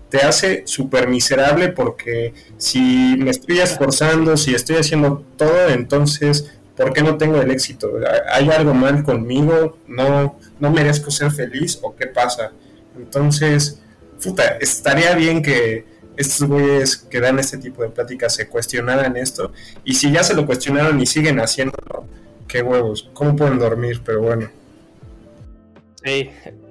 te hace súper miserable porque si me estoy esforzando, si estoy haciendo todo, entonces, ¿por qué no tengo el éxito? ¿Hay algo mal conmigo? ¿No, no merezco ser feliz? ¿O qué pasa? Entonces, puta, estaría bien que estos güeyes que dan este tipo de pláticas se cuestionaran esto. Y si ya se lo cuestionaron y siguen haciéndolo, qué huevos, ¿cómo pueden dormir? Pero bueno. Sí,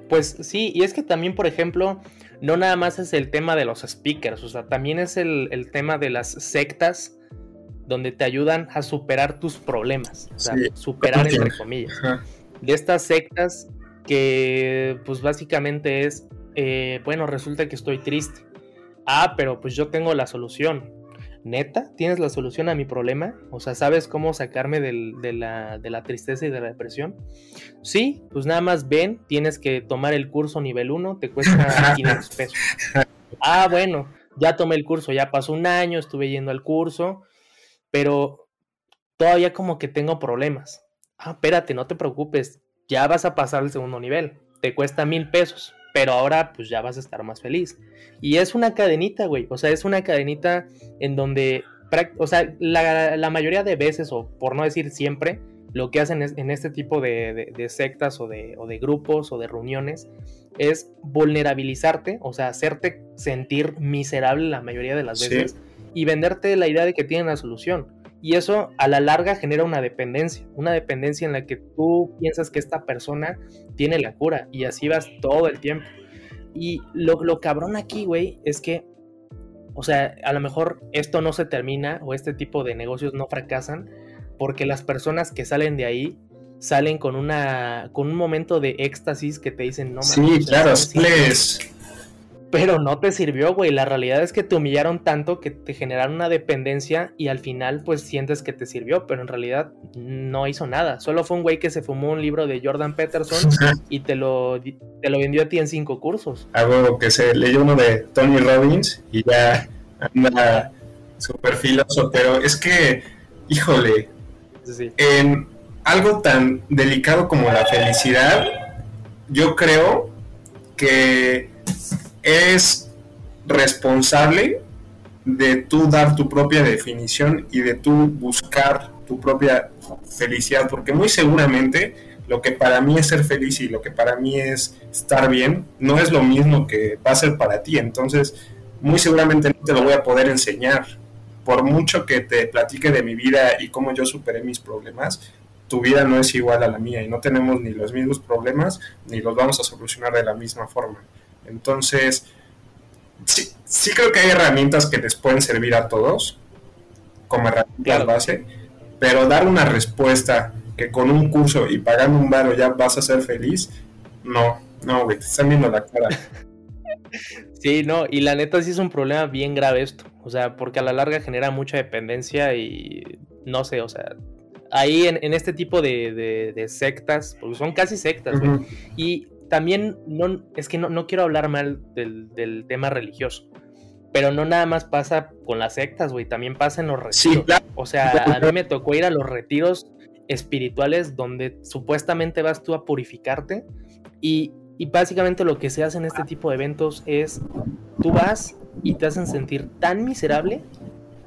pues sí, y es que también, por ejemplo, no nada más es el tema de los speakers, o sea, también es el, tema de las sectas donde te ayudan a superar tus problemas, o sea, superar entre comillas. De estas sectas que pues básicamente es, eh, bueno, resulta que estoy triste Ah, pero pues yo tengo la solución. ¿Neta? ¿Tienes la solución a mi problema? O sea, ¿sabes cómo sacarme de, la, tristeza y de la depresión? Sí, pues nada más ven, tienes que tomar el curso nivel 1, te cuesta 500 pesos. Ah, bueno, ya tomé el curso, ya pasó un año, estuve yendo al curso, pero todavía como que tengo problemas. Ah, espérate, no te preocupes, ya vas a pasar al segundo nivel, te cuesta mil pesos pero ahora pues ya vas a estar más feliz. Y es una cadenita, güey, o sea, es una cadenita en donde, o sea, la, mayoría de veces, o por no decir siempre, lo que hacen en este tipo de, sectas o de, o de, grupos o de reuniones es vulnerabilizarte, o sea, hacerte sentir miserable la mayoría de las veces y venderte la idea de que tienen la solución. Y eso a la larga genera una dependencia, una dependencia en la que tú piensas que esta persona tiene la cura y así vas todo el tiempo. Y lo, lo cabrón aquí, güey, es que, o sea, a lo mejor esto no se termina o este tipo de negocios no fracasan porque las personas que salen de ahí salen con una con un momento de éxtasis que te dicen no sí claro sales pero no te sirvió, güey. La realidad es que te humillaron tanto que te generaron una dependencia y al final pues sientes que te sirvió, pero en realidad no hizo nada. Solo fue un güey que se fumó un libro de Jordan Peterson y te lo, te lo vendió a ti en cinco cursos. Algo que se leyó uno de Tony Robbins y ya anda súper filoso, pero es que, híjole, en algo tan delicado como la felicidad, yo creo que es responsable de tú dar tu propia definición y de tú buscar tu propia felicidad, porque muy seguramente lo que para mí es ser feliz y lo que para mí es estar bien, no es lo mismo que va a ser para ti, entonces muy seguramente no te lo voy a poder enseñar. Por mucho que te platique de mi vida y cómo yo superé mis problemas, tu vida no es igual a la mía y no tenemos ni los mismos problemas ni los vamos a solucionar de la misma forma. Entonces, sí, sí creo que hay herramientas que les pueden servir a todos como herramientas base, pero dar una respuesta que con un curso y pagando un baro ya vas a ser feliz, no, no, güey, te están viendo la cara. Sí, no, y la neta sí es un problema bien grave esto, o sea, porque a la larga genera mucha dependencia y no sé, o sea, ahí en, este tipo de, sectas, porque son casi sectas, güey, y también no, es que no, no quiero hablar mal del, tema religioso, pero no nada más pasa con las sectas, güey, también pasa en los retiros. O sea, a mí me tocó ir a los retiros espirituales donde supuestamente vas tú a purificarte y, básicamente lo que se hace en este tipo de eventos es tú vas y te hacen sentir tan miserable,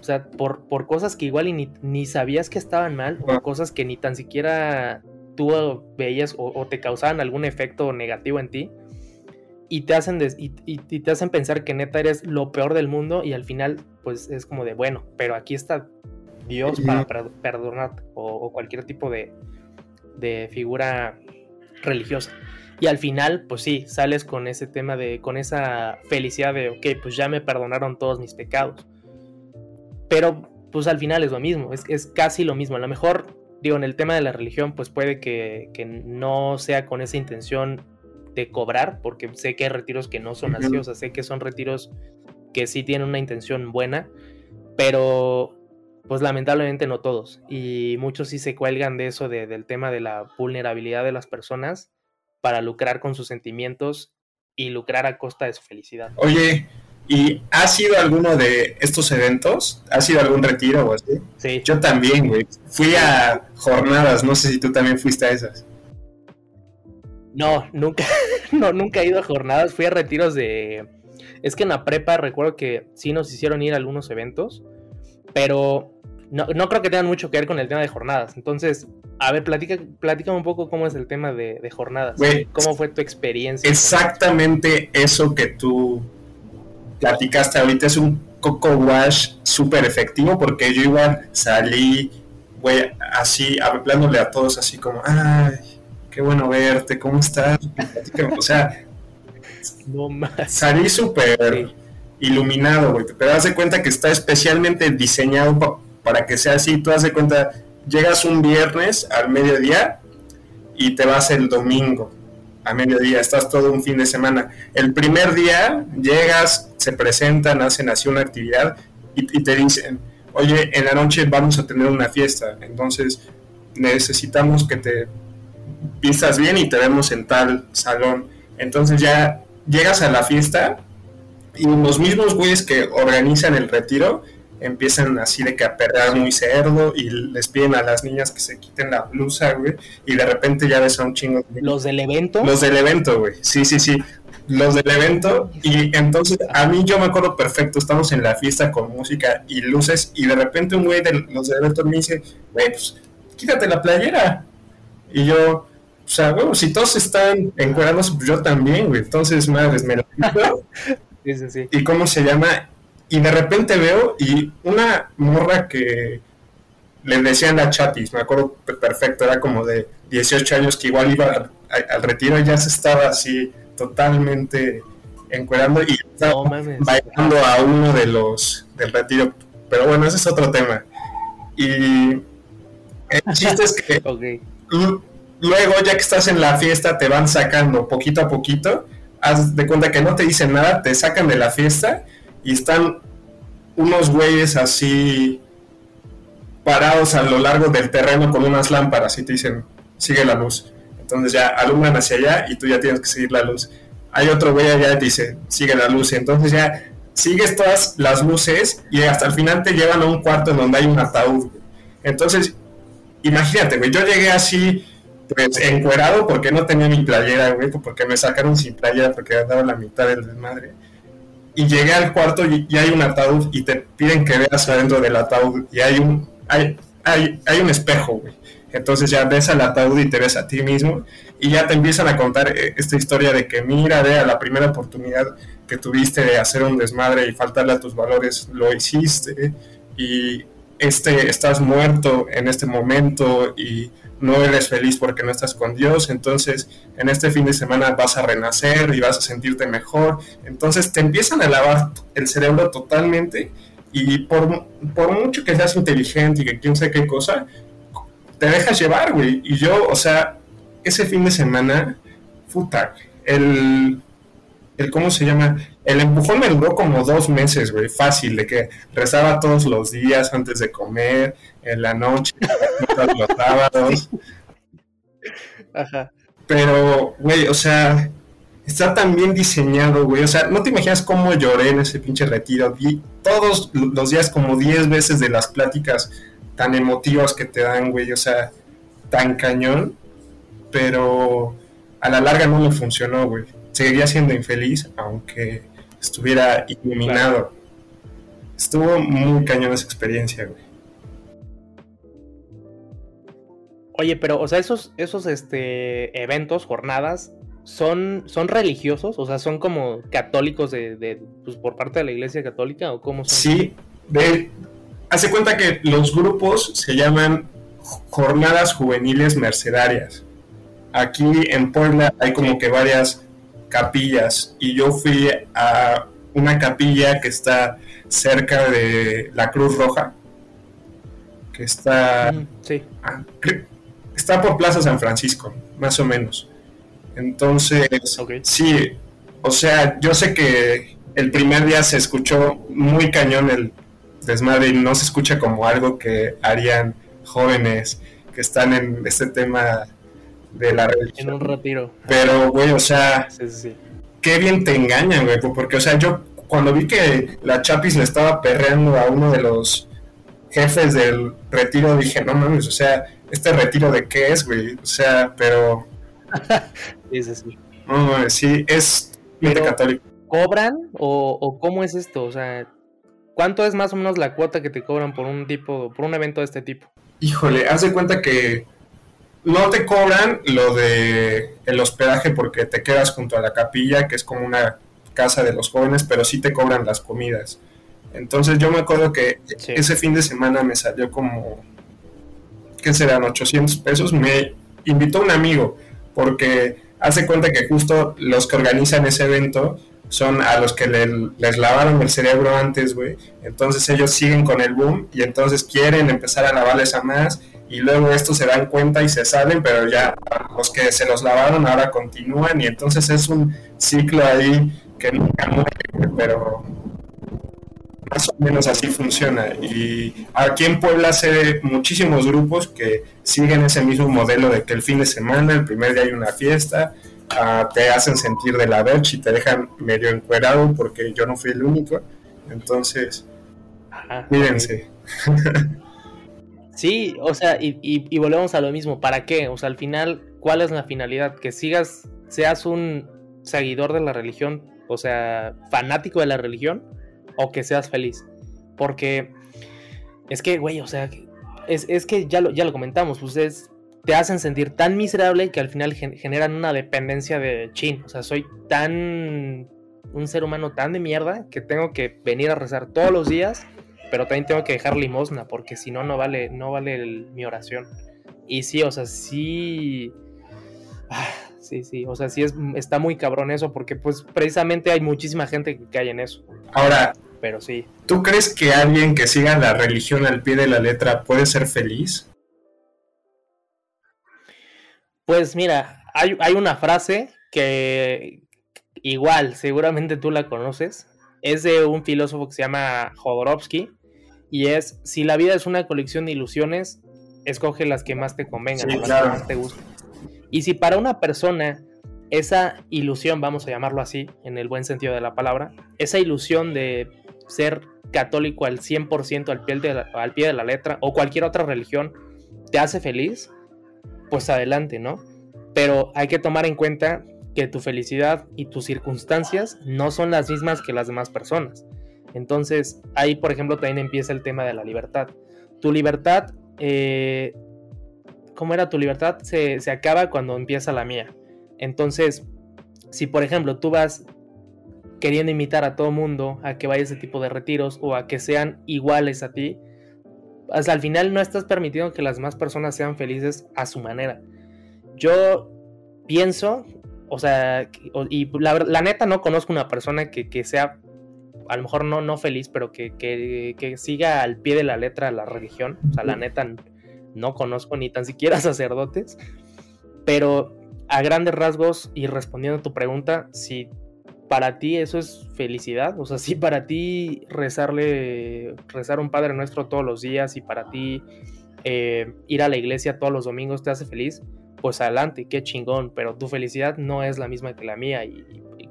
o sea, por, por cosas que igual ni, ni sabías que estaban mal, o cosas que ni tan siquiera tú veías o, te causaban algún efecto negativo en ti, y te hacen y, te hacen pensar que neta eres lo peor del mundo y al final pues es como de bueno pero aquí está Dios para perdonar o, cualquier tipo de, de, figura religiosa. Y al final, pues sí, sales con ese tema de, con esa felicidad de, ok, pues ya me perdonaron todos mis pecados. Pero, pues al final es lo mismo, es, es casi lo mismo. A lo mejor, digo, en el tema de la religión, pues puede que, que no sea con esa intención de cobrar, porque sé que hay retiros que no son así, o sea, sé que son retiros que sí tienen una intención buena, pero pues lamentablemente no todos. Y muchos sí se cuelgan de eso, del tema de la vulnerabilidad de las personas para lucrar con sus sentimientos y lucrar a costa de su felicidad. Oye, ¿y ha sido alguno de estos eventos? ¿Ha sido algún retiro o así? Sí. Yo también, güey. Fui a jornadas, no sé si tú también fuiste a esas. No, nunca, no, nunca he ido a jornadas, fui a retiros de... Es que en la prepa recuerdo que sí nos hicieron ir a algunos eventos, pero no, no, creo que tengan mucho que ver con el tema de jornadas. Entonces, a ver, platica, platícame un poco cómo es el tema de, jornadas. ¿Cómo fue tu experiencia? Exactamente eso que tú platicaste ahorita es un coco wash súper efectivo porque yo igual salí, güey, así, hablándole a todos así como, ay, qué bueno verte, ¿cómo estás? o sea, salí súper iluminado, güey, pero das de cuenta que está especialmente diseñado para para que sea así. Tú das de cuenta, llegas un viernes al mediodía y te vas el domingo a mediodía, estás todo un fin de semana. El primer día llegas, se presentan, hacen así una actividad y, te dicen, oye, en la noche vamos a tener una fiesta, entonces necesitamos que te vistas bien y te vemos en tal salón. Entonces ya llegas a la fiesta y los mismos güeyes que organizan el retiro empiezan así de que a perder muy cerdo y les piden a las niñas que se quiten la blusa, güey, y de repente ya ves a un chingo. ¿Los del evento? Los del evento, güey, sí, sí, sí, los del evento, y entonces a mí yo me acuerdo perfecto, estamos en la fiesta con música y luces, y de repente un güey de los del evento me dice, güey, pues quítate la playera, y yo... O sea, si todos están encuadrados, yo también, güey. Entonces, madres, me lo sí, sí, sí. ¿Y cómo se llama? Y de repente veo y una morra que le decían la chatis, me acuerdo perfecto, era como de 18 años que igual iba al, retiro y ya se estaba así totalmente encuerando y estaba bailando a uno de los del retiro. Pero bueno, ese es otro tema. Y el chiste es que luego, ya que estás en la fiesta, te van sacando poquito a poquito. Haz de cuenta que no te dicen nada, te sacan de la fiesta y están unos güeyes así parados a lo largo del terreno con unas lámparas y te dicen, sigue la luz. Entonces ya alumbran hacia allá y tú ya tienes que seguir la luz. Hay otro güey allá te dice, sigue la luz. Y entonces ya sigues todas las luces y hasta el final te llevan a un cuarto en donde hay un ataúd. Entonces, imagínate, güey, yo llegué así, pues, encuerado porque no tenía mi playera, güey, porque me sacaron sin playera porque andaba la mitad del desmadre y llegué al cuarto y, hay un ataúd y te piden que veas adentro del ataúd y hay un, hay, hay, hay un espejo, güey. Entonces ya ves al ataúd y te ves a ti mismo y ya te empiezan a contar eh, esta historia de que mira, vea, la primera oportunidad que tuviste de hacer un desmadre y faltarle a tus valores, lo hiciste y este, estás muerto en este momento y no eres feliz porque no estás con Dios, entonces en este fin de semana vas a renacer y vas a sentirte mejor. Entonces te empiezan a lavar el cerebro totalmente y por, por mucho que seas inteligente y que quién sabe qué cosa, te dejas llevar, güey. Y yo, o sea, ese fin de semana, puta, el, el, ¿cómo se llama? El empujón me duró como dos meses, güey, fácil, de que rezaba todos los días antes de comer, en la noche, los sábados. Ajá. Pero, güey, o sea, está tan bien diseñado, güey. O sea, no te imaginas cómo lloré en ese pinche retiro. Vi todos los días como diez veces de las pláticas tan emotivas que te dan, güey. O sea, tan cañón. Pero a la larga no me funcionó, güey. Seguiría siendo infeliz, aunque estuviera iluminado. Estuvo muy cañón esa experiencia, güey. Oye, pero, o sea, esos, esos este, eventos, jornadas, ¿son, ¿son religiosos? O sea, ¿son como católicos de, pues, por parte de la iglesia católica o cómo son? Sí, de, hace cuenta que los grupos se llaman jornadas juveniles mercedarias. Aquí en Puebla hay como que varias capillas y yo fui a una capilla que está cerca de la Cruz Roja, que está... sí. Está por Plaza San Francisco, más o menos. Entonces, sí, o sea, yo sé que el primer día se escuchó muy cañón el desmadre y no se escucha como algo que harían jóvenes que están en este tema de la religión. En un retiro. Pero, güey, o sea, qué bien te engañan, güey, porque, o sea, yo cuando vi que la Chapis le estaba perreando a uno de los jefes del retiro, dije, no mames, o sea, este retiro de qué es, güey, o sea, pero... sí, sí. No, sí, es católico. ¿Cobran o, o cómo es esto? O sea, ¿cuánto es más o menos la cuota que te cobran por un tipo, por un evento de este tipo? Híjole, haz de cuenta que no te cobran lo de el hospedaje porque te quedas junto a la capilla, que es como una casa de los jóvenes, pero sí te cobran las comidas. Entonces yo me acuerdo que ese fin de semana me salió como, ¿qué serán? 800 pesos. Me invitó un amigo porque hace cuenta que justo los que organizan ese evento son a los que les lavaron el cerebro antes, güey. Entonces ellos siguen con el boom y entonces quieren empezar a lavarles a más y luego estos se dan cuenta y se salen, pero ya los que se los lavaron ahora continúan y entonces es un ciclo ahí que nunca muere, pero más o menos así funciona. Y aquí en Puebla sé muchísimos grupos que siguen ese mismo modelo de que el fin de semana, el primer día hay una fiesta, ah, te hacen sentir de la verge y te dejan medio encuerado porque yo no fui el único. Entonces, mírense. Sí, o sea, y, volvemos a lo mismo. ¿Para qué? O sea, al final, ¿cuál es la finalidad? Que sigas, seas un seguidor de la religión, o sea, fanático de la religión, o que seas feliz. Porque es que, güey, o sea, es, que ya lo, ya lo comentamos, ustedes te hacen sentir tan miserable que al final generan una dependencia de chin. O sea, soy tan un ser humano tan de mierda que tengo que venir a rezar todos los días pero también tengo que dejar limosna porque si no no vale no vale mi oración. Y sí, o sea, sí sí, sí, o sea, sí es, está muy cabrón eso porque pues precisamente hay muchísima gente que cae en eso. Ahora, pero sí. ¿Tú crees que alguien que siga la religión al pie de la letra puede ser feliz? Pues mira, hay, hay una frase que igual, seguramente tú la conoces, es de un filósofo que se llama Jodorowsky y es, si la vida es una colección de ilusiones, escoge las que más te convengan, las que más te gusten. Y si para una persona esa ilusión, vamos a llamarlo así, en el buen sentido de la palabra, esa ilusión de ser católico al 100% al pie, de la, al pie de la letra o cualquier otra religión te hace feliz, pues adelante, ¿no? Pero hay que tomar en cuenta que tu felicidad y tus circunstancias no son las mismas que las demás personas. Entonces, ahí, por ejemplo, también empieza el tema de la libertad. Tu libertad, eh, ¿cómo era tu libertad? Se, se acaba cuando empieza la mía. Entonces, si por ejemplo tú vas queriendo invitar a todo mundo a que vaya a ese tipo de retiros o a que sean iguales a ti, al final no estás permitiendo que las demás personas sean felices a su manera. Yo pienso, o sea, y la, neta no conozco una persona que, sea, a lo mejor no, no feliz, pero que, que, siga al pie de la letra la religión. O sea, la neta no conozco ni tan siquiera sacerdotes. Pero a grandes rasgos y respondiendo a tu pregunta, si para ti eso es felicidad, o sea, si para ti rezarle, rezar un Padre Nuestro todos los días y para ti eh, ir a la iglesia todos los domingos te hace feliz, pues adelante, qué chingón, pero tu felicidad no es la misma que la mía y,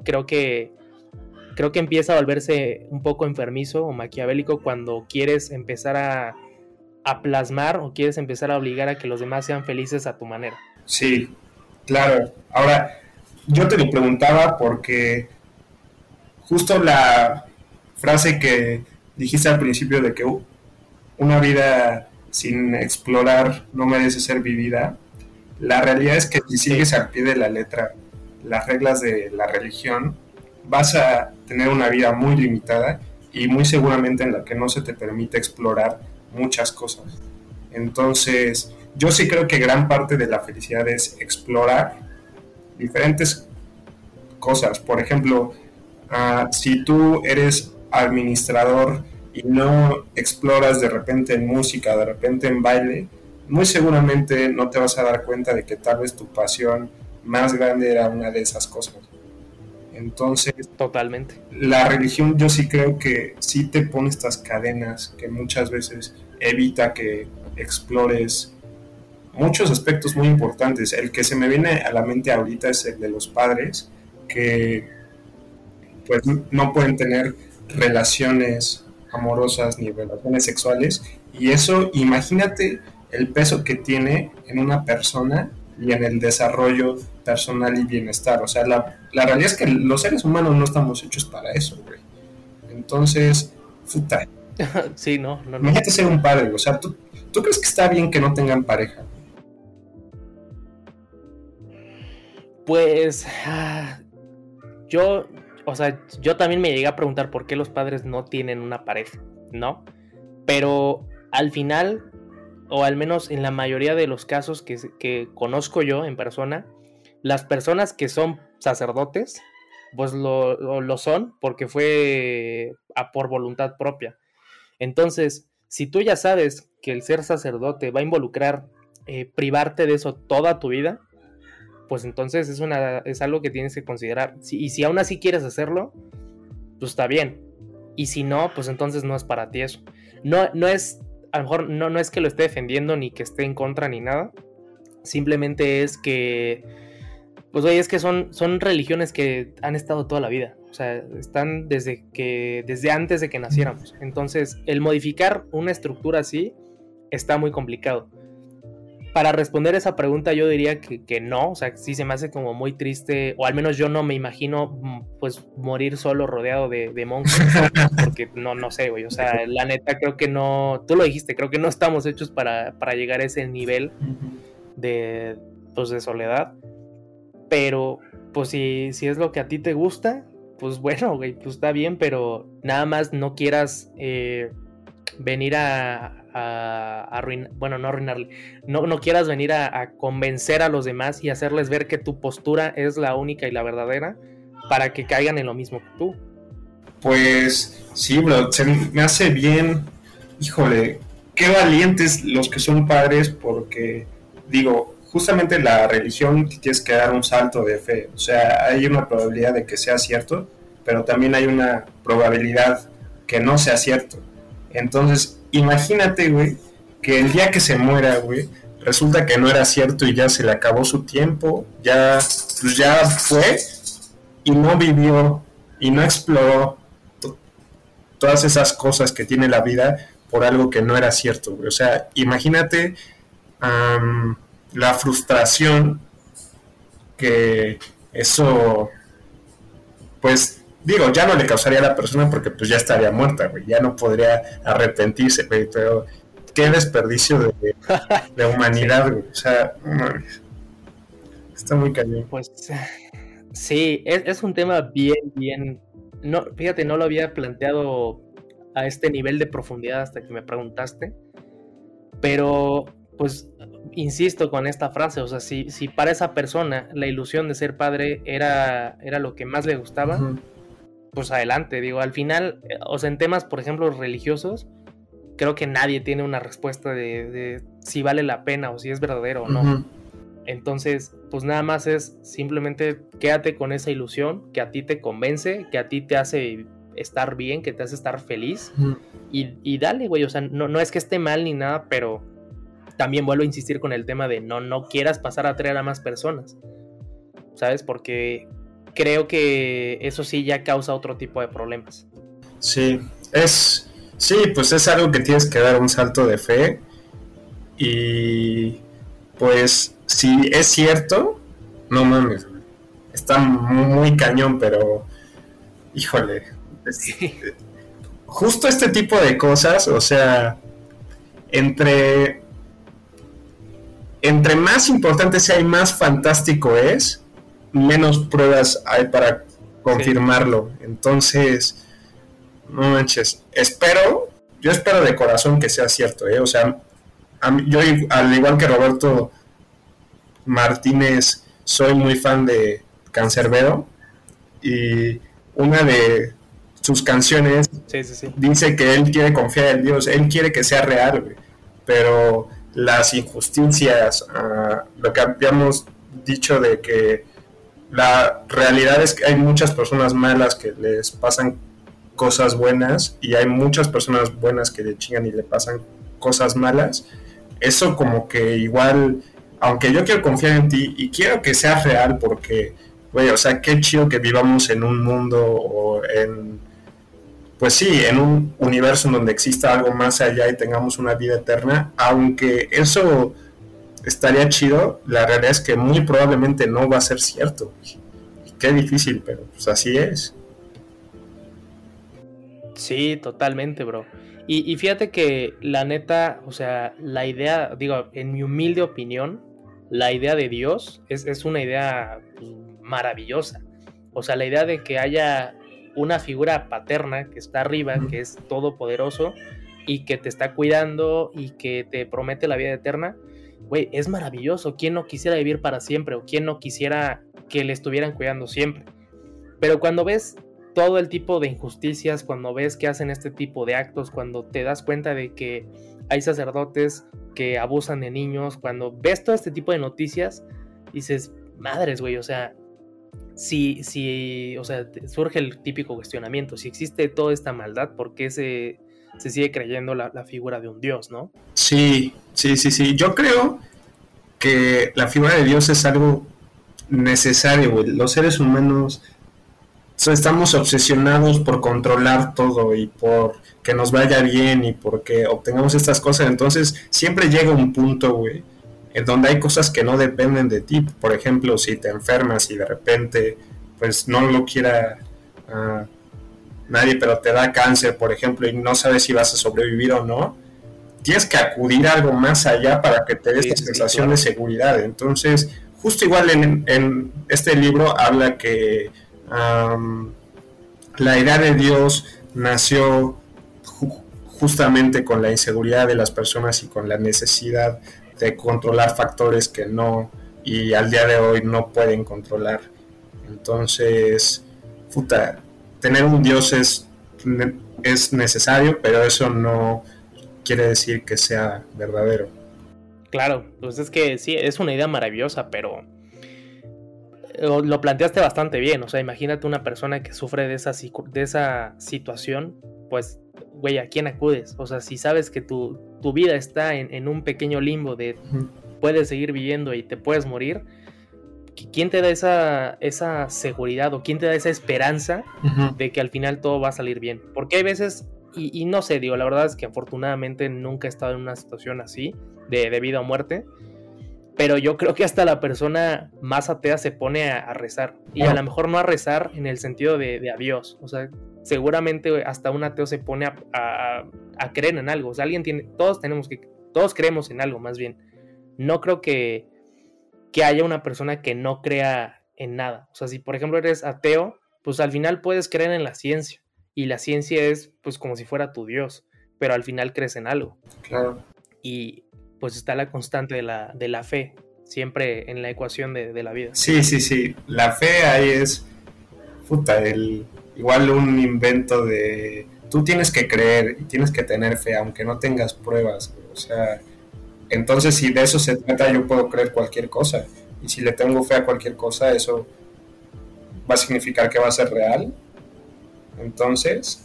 creo que creo que empieza a volverse un poco enfermizo o maquiavélico cuando quieres empezar a, a plasmar o quieres empezar a obligar a que los demás sean felices a tu manera. Sí, claro. Ahora, yo te lo preguntaba porque justo la frase que dijiste al principio de que una vida sin explorar no merece ser vivida, la realidad es que si sigues al pie de la letra las reglas de la religión, vas a tener una vida muy limitada y muy seguramente en la que no se te permite explorar muchas cosas. Entonces, yo sí creo que gran parte de la felicidad es explorar diferentes cosas. Por ejemplo, Ah, si tú eres administrador y no exploras de repente en música, de repente en baile, muy seguramente no te vas a dar cuenta de que tal vez tu pasión más grande era una de esas cosas. Entonces, totalmente. La religión yo sí creo que sí te pone estas cadenas que muchas veces evita que explores muchos aspectos muy importantes. El que se me viene a la mente ahorita es el de los padres, que pues no pueden tener relaciones amorosas ni relaciones sexuales. Y eso, imagínate el peso que tiene en una persona y en el desarrollo personal y bienestar. O sea, la, realidad es que los seres humanos no estamos hechos para eso, güey. Entonces, puta. sí, no, no, Imagínate ser un padre, o sea, ¿tú, ¿tú crees que está bien que no tengan pareja? Pues ah, yo o sea, yo también me llegué a preguntar por qué los padres no tienen una pareja, ¿no? Pero al final, o al menos en la mayoría de los casos que, conozco yo en persona, las personas que son sacerdotes, pues lo, son porque fue a, por voluntad propia. Entonces, si tú ya sabes que el ser sacerdote va a involucrar eh, privarte de eso toda tu vida, pues entonces es, una, es algo que tienes que considerar. y si aún así quieres hacerlo, pues está bien. Y si no, pues entonces no es para ti eso. No, no es, a lo mejor no, no es que lo esté defendiendo ni que esté en contra ni nada. Simplemente es que, pues oye, es que son, son religiones que han estado toda la vida. O sea, están desde que, desde antes de que naciéramos. Entonces, el modificar una estructura así está muy complicado para responder esa pregunta yo diría que, no, o sea, sí se me hace como muy triste, o al menos yo no me imagino mm, pues morir solo rodeado de, de monjes, porque no, no sé, güey, o sea, la neta creo que no, tú lo dijiste, creo que no estamos hechos para, para llegar a ese nivel de, pues, de soledad, pero pues si, si es lo que a ti te gusta, pues bueno, güey, pues está bien, pero nada más no quieras eh, venir a, a, arruinar, bueno, no arruinarle, no, no quieras venir a, convencer a los demás y hacerles ver que tu postura es la única y la verdadera para que caigan en lo mismo que tú. Pues sí, bro, se me hace bien, híjole, qué valientes los que son padres porque, digo, justamente la religión tienes que dar un salto de fe, o sea, hay una probabilidad de que sea cierto, pero también hay una probabilidad que no sea cierto. Entonces, imagínate, güey, que el día que se muera, güey, resulta que no era cierto y ya se le acabó su tiempo, ya, pues ya fue y no vivió y no exploró todas esas cosas que tiene la vida por algo que no era cierto, güey. O sea, imagínate la frustración que eso, pues Digo, ya no le causaría a la persona porque pues ya estaría muerta, güey. Ya no podría arrepentirse, güey. Pero qué desperdicio de, humanidad, güey. O sea, está muy cañón. Pues sí, es, un tema bien, bien. No, fíjate, no lo había planteado a este nivel de profundidad hasta que me preguntaste. Pero, pues, insisto con esta frase, o sea, si, si para esa persona la ilusión de ser padre era, era lo que más le gustaba, pues adelante, digo, al final, o sea, en temas, por ejemplo, religiosos, creo que nadie tiene una respuesta de, si vale la pena o si es verdadero o no. Entonces, pues nada más es simplemente quédate con esa ilusión que a ti te convence, que a ti te hace estar bien, que te hace estar feliz. y, dale, güey, o sea, no, no es que esté mal ni nada, pero también vuelvo a insistir con el tema de no, no quieras pasar a traer a más personas. ¿Sabes? Porque creo que eso sí ya causa otro tipo de problemas. Sí, es, sí, pues es algo que tienes que dar un salto de fe y pues si es cierto, no mames, está muy cañón, pero híjole, justo este tipo de cosas, o sea, entre entre más importante sea y más fantástico es, menos pruebas hay para confirmarlo. Entonces, no manches, espero, yo espero de corazón que sea cierto, ¿eh? O sea, yo al igual que Roberto Martínez, soy muy fan de Cancerbero y una de sus canciones dice que él quiere confiar en Dios, él quiere que sea real, pero las injusticias, ah, lo que habíamos dicho de que la realidad es que hay muchas personas malas que les pasan cosas buenas y hay muchas personas buenas que le chingan y le pasan cosas malas. Eso como que igual, aunque yo quiero confiar en ti y quiero que sea real porque, güey, o sea, qué chido que vivamos en un mundo o en, pues sí, en un universo en donde exista algo más allá y tengamos una vida eterna, aunque eso estaría chido, la realidad es que muy probablemente no va a ser cierto. qué difícil, pero pues así es. Sí, totalmente, bro. Y, fíjate que la neta, o sea, la idea, digo, en mi humilde opinión, la idea de Dios es, es una idea pues, maravillosa. O sea, la idea de que haya una figura paterna que está arriba, que es todopoderoso y que te está cuidando y que te promete la vida eterna, güey, es maravilloso. ¿Quién no quisiera vivir para siempre? ¿O quién no quisiera que le estuvieran cuidando siempre? Pero cuando ves todo el tipo de injusticias, cuando ves que hacen este tipo de actos, cuando te das cuenta de que hay sacerdotes que abusan de niños, cuando ves todo este tipo de noticias, dices, madres, güey, o sea, si, si, o sea, surge el típico cuestionamiento, si existe toda esta maldad, ¿por qué se, se sigue creyendo la, figura de un dios, ¿no? Sí, sí, sí, sí. Yo creo que la figura de Dios es algo necesario, güey. Los seres humanos estamos obsesionados por controlar todo y por que nos vaya bien y porque obtengamos estas cosas. Entonces, siempre llega un punto, güey, en donde hay cosas que no dependen de ti. Por ejemplo, si te enfermas y de repente, pues no lo quiera ah, nadie, pero te da cáncer, por ejemplo, y no sabes si vas a sobrevivir o no, tienes que acudir a algo más allá para que te dé esta sensación de seguridad. Entonces, justo igual en, este libro habla que la idea de Dios nació justamente con la inseguridad de las personas y con la necesidad de controlar factores que no y al día de hoy no pueden controlar. Entonces, puta, tener un Dios es, es necesario, pero eso no quiere decir que sea verdadero. Claro, pues es que sí, es una idea maravillosa, pero lo, planteaste bastante bien. O sea, imagínate una persona que sufre de esa, de esa situación, pues, güey, ¿a quién acudes? O sea, si sabes que tu, tu vida está en, un pequeño limbo de puedes seguir viviendo y te puedes morir, ¿quién te da esa, esa seguridad o quién te da esa esperanza de que al final todo va a salir bien? Porque hay veces, y, no sé, digo, la verdad es que afortunadamente nunca he estado en una situación así, de, vida o muerte, pero yo creo que hasta la persona más atea se pone a, rezar, y a lo mejor no a rezar en el sentido de, de adiós, o sea, seguramente hasta un ateo se pone a, a creer en algo, o sea, alguien tiene, todos tenemos que, todos creemos en algo más bien. No creo que que haya una persona que no crea en nada. O sea, si por ejemplo eres ateo, pues al final puedes creer en la ciencia. Y la ciencia es pues como si fuera tu Dios, pero al final crees en algo. Claro. Y pues está la constante de la, de la fe, siempre en la ecuación de, de la vida. Sí, sí, sí. La fe ahí es, puta, el, igual un invento de, tú tienes que creer y tienes que tener fe, aunque no tengas pruebas. O sea, entonces si de eso se trata, yo puedo creer cualquier cosa. Y si le tengo fe a cualquier cosa, eso va a significar que va a ser real. Entonces,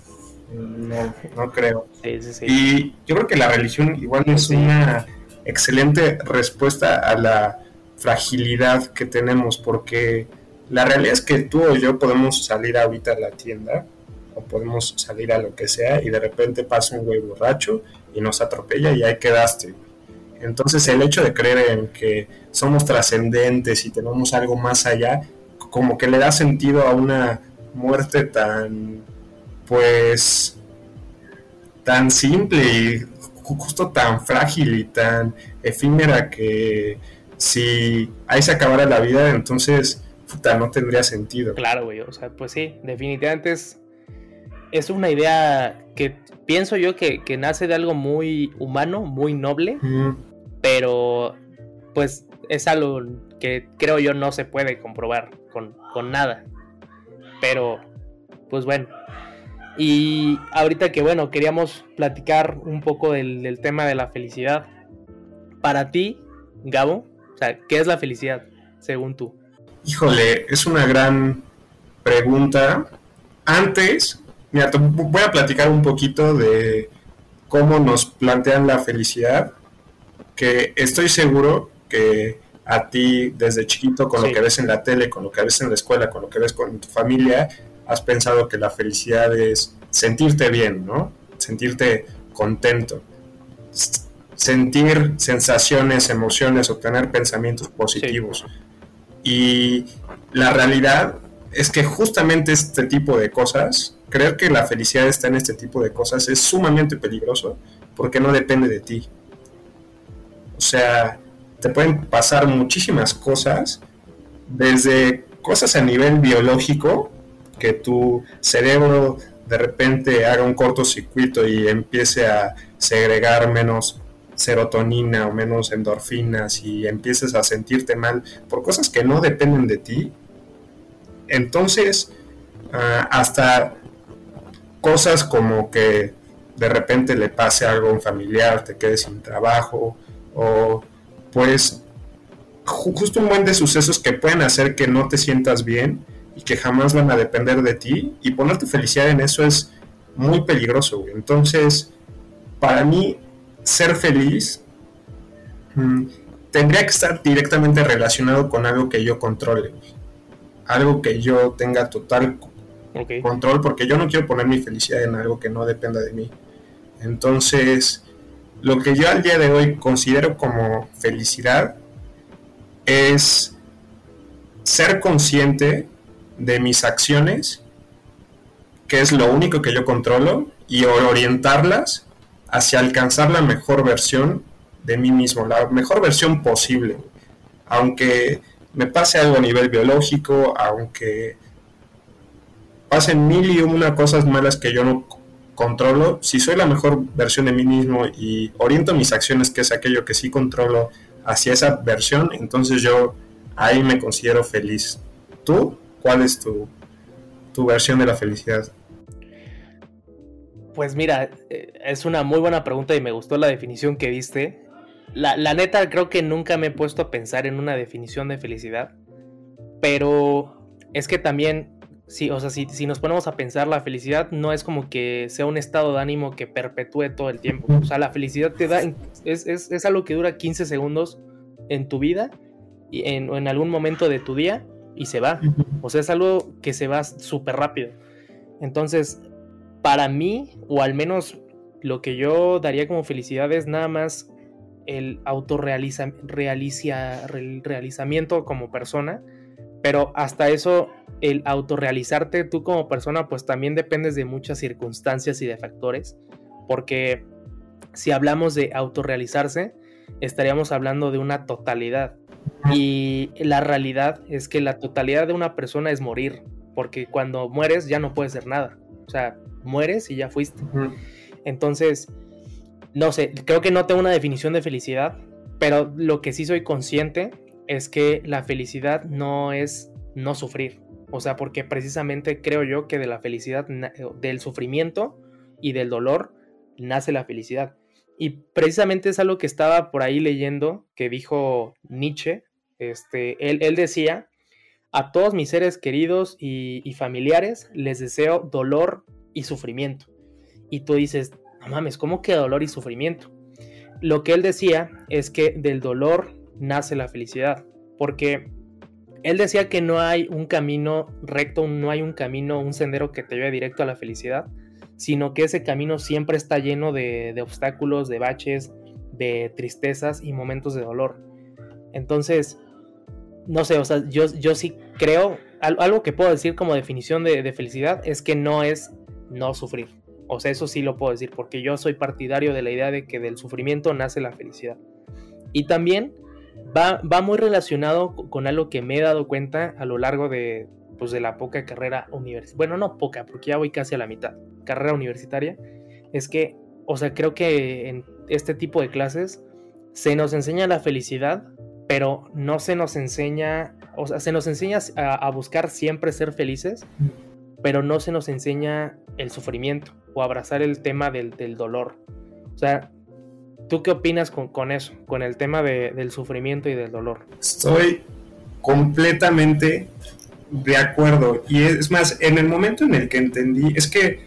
no, no creo. Sí, sí, sí. Y yo creo que la religión igual es una excelente respuesta a la fragilidad que tenemos, porque la realidad es que tú o yo podemos salir ahorita a la tienda o podemos salir a lo que sea y de repente pasa un güey borracho y nos atropella y ahí quedaste. Entonces el hecho de creer en que somos trascendentes y tenemos algo más allá, como que le da sentido a una muerte tan, pues, tan simple y ju- justo tan frágil y tan efímera que si ahí se acabara la vida, entonces, puta, no tendría sentido. Claro, güey. O sea, pues sí, definitivamente es, es una idea que pienso yo que, que nace de algo muy humano, muy noble, Mm, pero pues es algo que creo yo no se puede comprobar con, con nada. Pero, pues bueno. Y ahorita que bueno, queríamos platicar un poco del, tema de la felicidad. Para ti, Gabo, o sea, ¿qué es la felicidad según tú? Híjole, es una gran pregunta. Antes, mira, voy a platicar un poquito de cómo nos plantean la felicidad, que estoy seguro que a ti desde chiquito, con Sí. lo que ves en la tele, con lo que ves en la escuela, con lo que ves con tu familia, has pensado que la felicidad es sentirte bien, ¿no? Sentirte contento, sentir sensaciones, emociones, obtener pensamientos positivos. Y la realidad es que justamente este tipo de cosas, creer que la felicidad está en este tipo de cosas es sumamente peligroso porque no depende de ti. O sea, te pueden pasar muchísimas cosas, desde cosas a nivel biológico, que tu cerebro de repente haga un cortocircuito y empiece a segregar menos serotonina o menos endorfinas y empieces a sentirte mal por cosas que no dependen de ti, entonces ah, hasta cosas como que de repente le pase algo a un familiar, te quedes sin trabajo o pues ju- justo un buen de sucesos que pueden hacer que no te sientas bien y que jamás van a depender de ti y ponerte felicidad en eso es muy peligroso, güey. Entonces, para mí, ser feliz mm, tendría que estar directamente relacionado con algo que yo controle, güey. algo que yo tenga total control, porque yo no quiero poner mi felicidad en algo que no dependa de mí. Entonces, lo que yo al día de hoy considero como felicidad es ser consciente de mis acciones, que es lo único que yo controlo, y orientarlas hacia alcanzar la mejor versión de mí mismo, la mejor versión posible. Aunque me pase algo a nivel biológico, aunque pasen mil y una cosas malas que yo no controlo, si soy la mejor versión de mí mismo y oriento mis acciones, que es aquello que sí controlo, hacia esa versión, entonces yo ahí me considero feliz. ¿Tú? ¿Cuál es tu, tu versión de la felicidad? Pues mira, eh, es una muy buena pregunta y me gustó la definición que diste. La, la neta, creo que nunca me he puesto a pensar en una definición de felicidad. Pero es que también, sí, o sea, si, si nos ponemos a pensar, la felicidad no es como que sea un estado de ánimo que perpetúe todo el tiempo. O sea, la felicidad te da, es, es, es algo que dura 15 segundos en tu vida y en, o en algún momento de tu día y se va. O sea, es algo que se va súper rápido. Entonces, para mí, o al menos lo que yo daría como felicidad es nada más el autorrealizamiento como persona. Pero hasta eso, el autorrealizarte tú como persona, pues también dependes de muchas circunstancias y de factores. Porque si hablamos de autorrealizarse, estaríamos hablando de una totalidad. Y la realidad es que la totalidad de una persona es morir, porque cuando mueres ya no puedes hacer nada. O sea, mueres y ya fuiste. Entonces, no sé, creo que no tengo una definición de felicidad, Pero lo que sí soy consciente es que la felicidad no es no sufrir. O sea, porque precisamente creo yo que de la felicidad, del sufrimiento y del dolor, nace la felicidad. Y precisamente es algo que estaba por ahí leyendo, que dijo Nietzsche. Este, él, él decía, a todos mis seres queridos y, y, familiares les deseo dolor y sufrimiento. Y tú dices, no mames, ¿cómo que dolor y sufrimiento? Lo que él decía es que del dolor nace la felicidad, porque él decía que no hay un camino recto, no hay un camino, un sendero que te lleve directo a la felicidad, sino que ese camino siempre está lleno de, obstáculos, de baches, de tristezas y momentos de dolor. Entonces, no sé, o sea, yo, yo sí creo, algo que puedo decir como definición de, de felicidad es que no es no sufrir. O sea, eso sí lo puedo decir, porque yo soy partidario de la idea de que del sufrimiento nace la felicidad. Y también va, va muy relacionado con algo que me he dado cuenta a lo largo de, pues, de la poca carrera universitaria. Bueno, no poca, porque ya voy casi a la mitad. Carrera universitaria. Es que, o sea, creo que en este tipo de clases se nos enseña la felicidad, pero no se nos enseña, o sea, se nos enseña a, buscar siempre ser felices, pero no se nos enseña el sufrimiento o abrazar el tema del, del dolor. O sea, ¿Tú qué opinas con, eso, con el tema del sufrimiento y del dolor? Estoy completamente de acuerdo. Y es más, en el momento en el que entendí, es que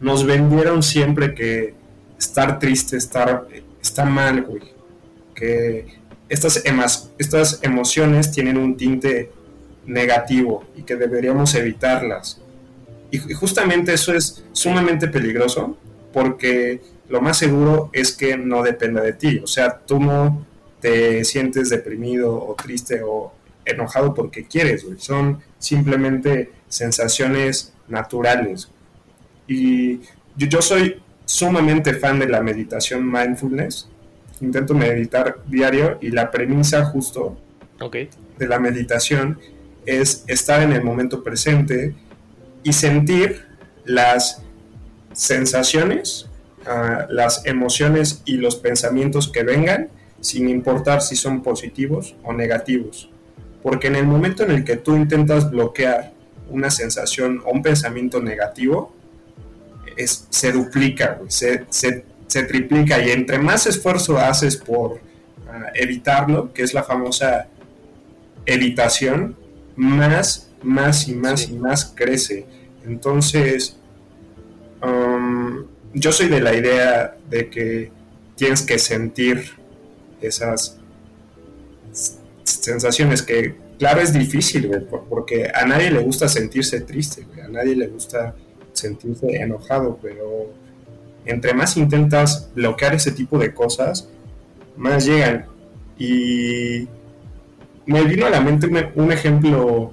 nos vendieron siempre que estar triste, estar, está mal, güey. Que estas, estas emociones tienen un tinte negativo y que deberíamos evitarlas. Y justamente eso es sumamente peligroso porque lo más seguro es que no dependa de ti. O sea, tú no te sientes deprimido o triste o enojado porque quieres, Son simplemente sensaciones naturales. Y yo, soy sumamente fan de la meditación mindfulness. Intento meditar diario y la premisa justo de la meditación es estar en el momento presente y sentir las sensaciones las emociones y los pensamientos que vengan, sin importar si son positivos o negativos. Porque en el momento en el que tú intentas bloquear una sensación o un pensamiento negativo, es, se duplica, se, se, triplica y entre más esfuerzo haces por ah, evitarlo, que es la famosa evitación, más, más y más y más crece. Entonces, um, yo soy de la idea de que tienes que sentir esas sensaciones que, claro, es difícil, porque a nadie le gusta sentirse triste, a nadie le gusta sentirse enojado, pero entre más intentas bloquear ese tipo de cosas, más llegan. Y me vino a la mente un, ejemplo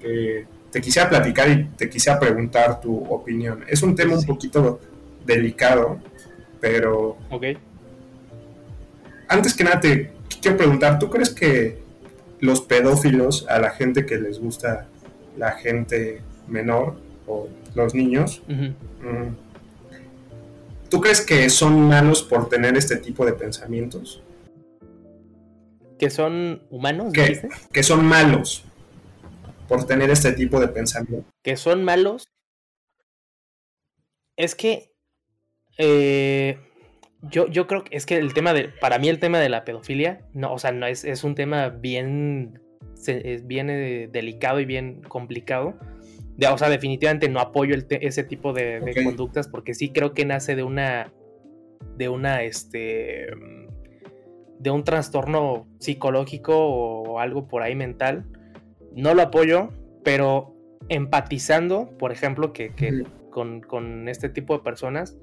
que te quisiera platicar y te quisiera preguntar tu opinión. Es un tema un poquito delicado, pero... Ok. Antes que nada te quiero preguntar, ¿tú crees que los pedófilos, a la gente que les gusta la gente menor o los niños, mm, ¿tú crees que son malos por tener este tipo de pensamientos? ¿Que son humanos? Que, que son malos por tener este tipo de pensamientos. ¿Que son malos? Es que eh, yo, yo creo que es que el tema de, para mí el tema de la pedofilia, no, o sea, no es, es un tema bien, es bien eh, delicado y bien complicado. De, o sea, definitivamente no apoyo ese tipo de, conductas porque sí creo que nace de una, de una, este, de un trastorno psicológico o algo por ahí mental. No lo apoyo, pero empatizando, por ejemplo, que, que con, con este tipo de personas,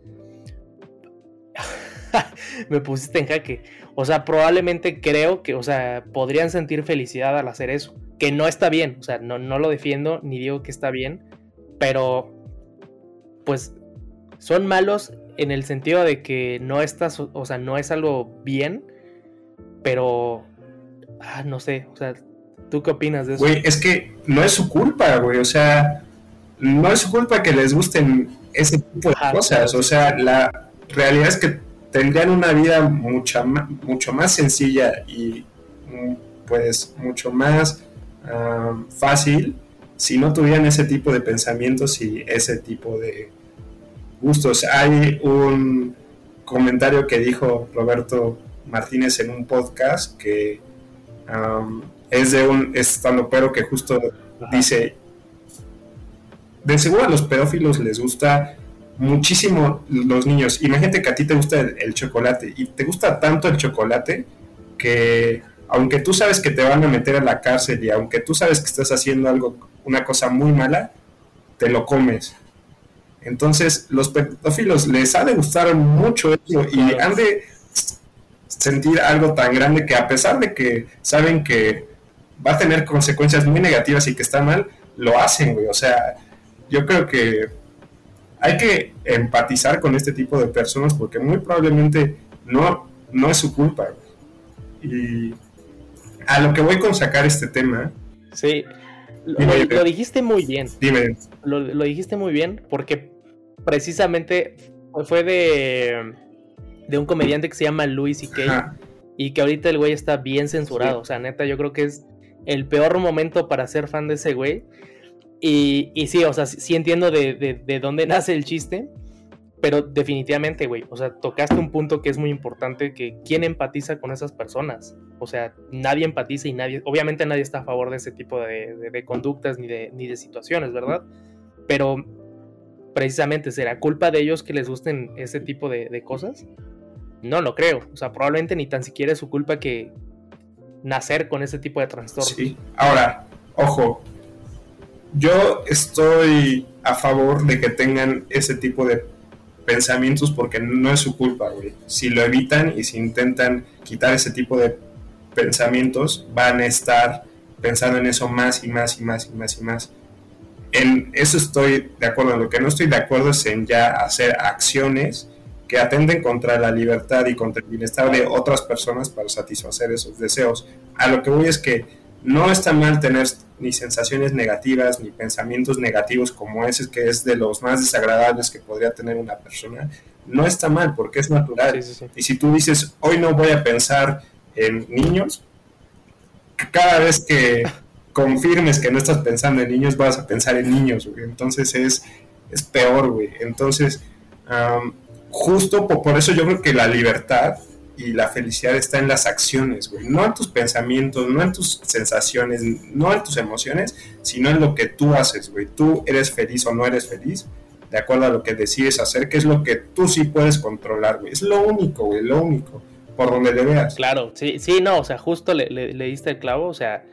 me pusiste en jaque. O sea, probablemente creo que, o sea, podrían sentir felicidad al hacer eso. Que no está bien, o sea, no, no lo defiendo ni digo que está bien, pero pues son malos en el sentido de que no estás, o sea, no es algo bien, pero ah, no sé, o sea, ¿tú qué opinas de eso? Güey, es que no es su culpa, güey, o sea, no es su culpa que les gusten ese tipo de cosas, o sea, la realidad es que tendrían una vida mucha, mucho más sencilla y mm, pues mucho más fácil si no tuvieran ese tipo de pensamientos y ese tipo de gustos. Hay un comentario que dijo Roberto Martínez en un podcast que es de un pero que justo dice, de seguro a los pedófilos les gusta muchísimo los niños. Imagínate que a ti te gusta el, chocolate y te gusta tanto el chocolate que aunque tú sabes que te van a meter a la cárcel y aunque tú sabes que estás haciendo algo, una cosa muy mala, te lo comes. Entonces, los pedófilos les ha de gustar mucho eso y han de sentir algo tan grande que a pesar de que saben que va a tener consecuencias muy negativas y que está mal, lo hacen, güey. O sea, yo creo que hay que empatizar con este tipo de personas porque muy probablemente no, no es su culpa. Y a lo que voy con sacar este tema. Sí, lo, dijiste muy bien. Dime. Lo, lo, dijiste muy bien porque precisamente fue de, de un comediante que se llama Louis C.K. Y que ahorita el güey está bien censurado. O sea, neta, yo creo que es el peor momento para ser fan de ese güey. Y, y sí, o sea, sí entiendo de, de, dónde nace el chiste, pero definitivamente, güey, o sea, tocaste un punto que es muy importante, que quién empatiza con esas personas. O sea, nadie empatiza y nadie, obviamente nadie está a favor de ese tipo de, de conductas ni de, ni de situaciones, ¿verdad? Pero precisamente, ¿será culpa de ellos que les gusten ese tipo de, cosas? No lo creo. O sea, probablemente ni tan siquiera es su culpa que nacer con ese tipo de trastornos. Sí. Ahora, ojo, yo estoy a favor de que tengan ese tipo de pensamientos porque no es su culpa, güey. Si lo evitan y si intentan quitar ese tipo de pensamientos, van a estar pensando en eso más y más y más y más y más. En eso estoy de acuerdo. Lo que no estoy de acuerdo es en ya hacer acciones que atenden contra la libertad y contra el bienestar de otras personas para satisfacer esos deseos. A lo que voy es que no está mal tener ni sensaciones negativas ni pensamientos negativos como ese que es de los más desagradables que podría tener una persona. No está mal porque es natural. Y si tú dices, hoy no voy a pensar en niños, cada vez que confirmes que no estás pensando en niños, vas a pensar en niños, Entonces es, es peor, güey. Entonces, justo por, eso yo creo que la libertad y la felicidad está en las acciones, güey. No en tus pensamientos, no en tus sensaciones, no en tus emociones, sino en lo que tú haces, güey. Tú eres feliz o no eres feliz, de acuerdo a lo que decides hacer, que es lo que tú sí puedes controlar, güey. Es lo único, güey, lo único, por donde le veas. Claro, sí, sí, no, o sea, justo le, le diste el clavo, o sea,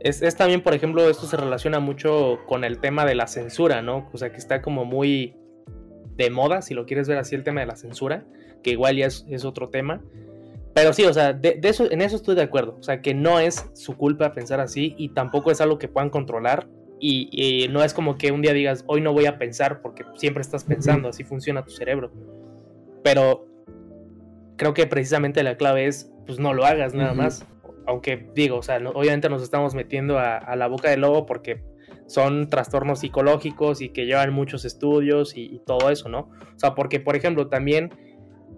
es, es, también, por ejemplo, esto se relaciona mucho con el tema de la censura, ¿no? O sea, que está como muy de moda, si lo quieres ver así, el tema de la censura, que igual ya es, otro tema. Pero sí, o sea, de, eso, en eso estoy de acuerdo. O sea, que no es su culpa pensar así y tampoco es algo que puedan controlar. Y, y, no es como que un día digas, hoy no voy a pensar porque siempre estás pensando, así funciona tu cerebro. Pero creo que precisamente la clave es, pues no lo hagas nada más aunque digo, o sea, obviamente nos estamos metiendo a, la boca del lobo porque son trastornos psicológicos y que llevan muchos estudios y, todo eso, ¿no? O sea, porque, por ejemplo, también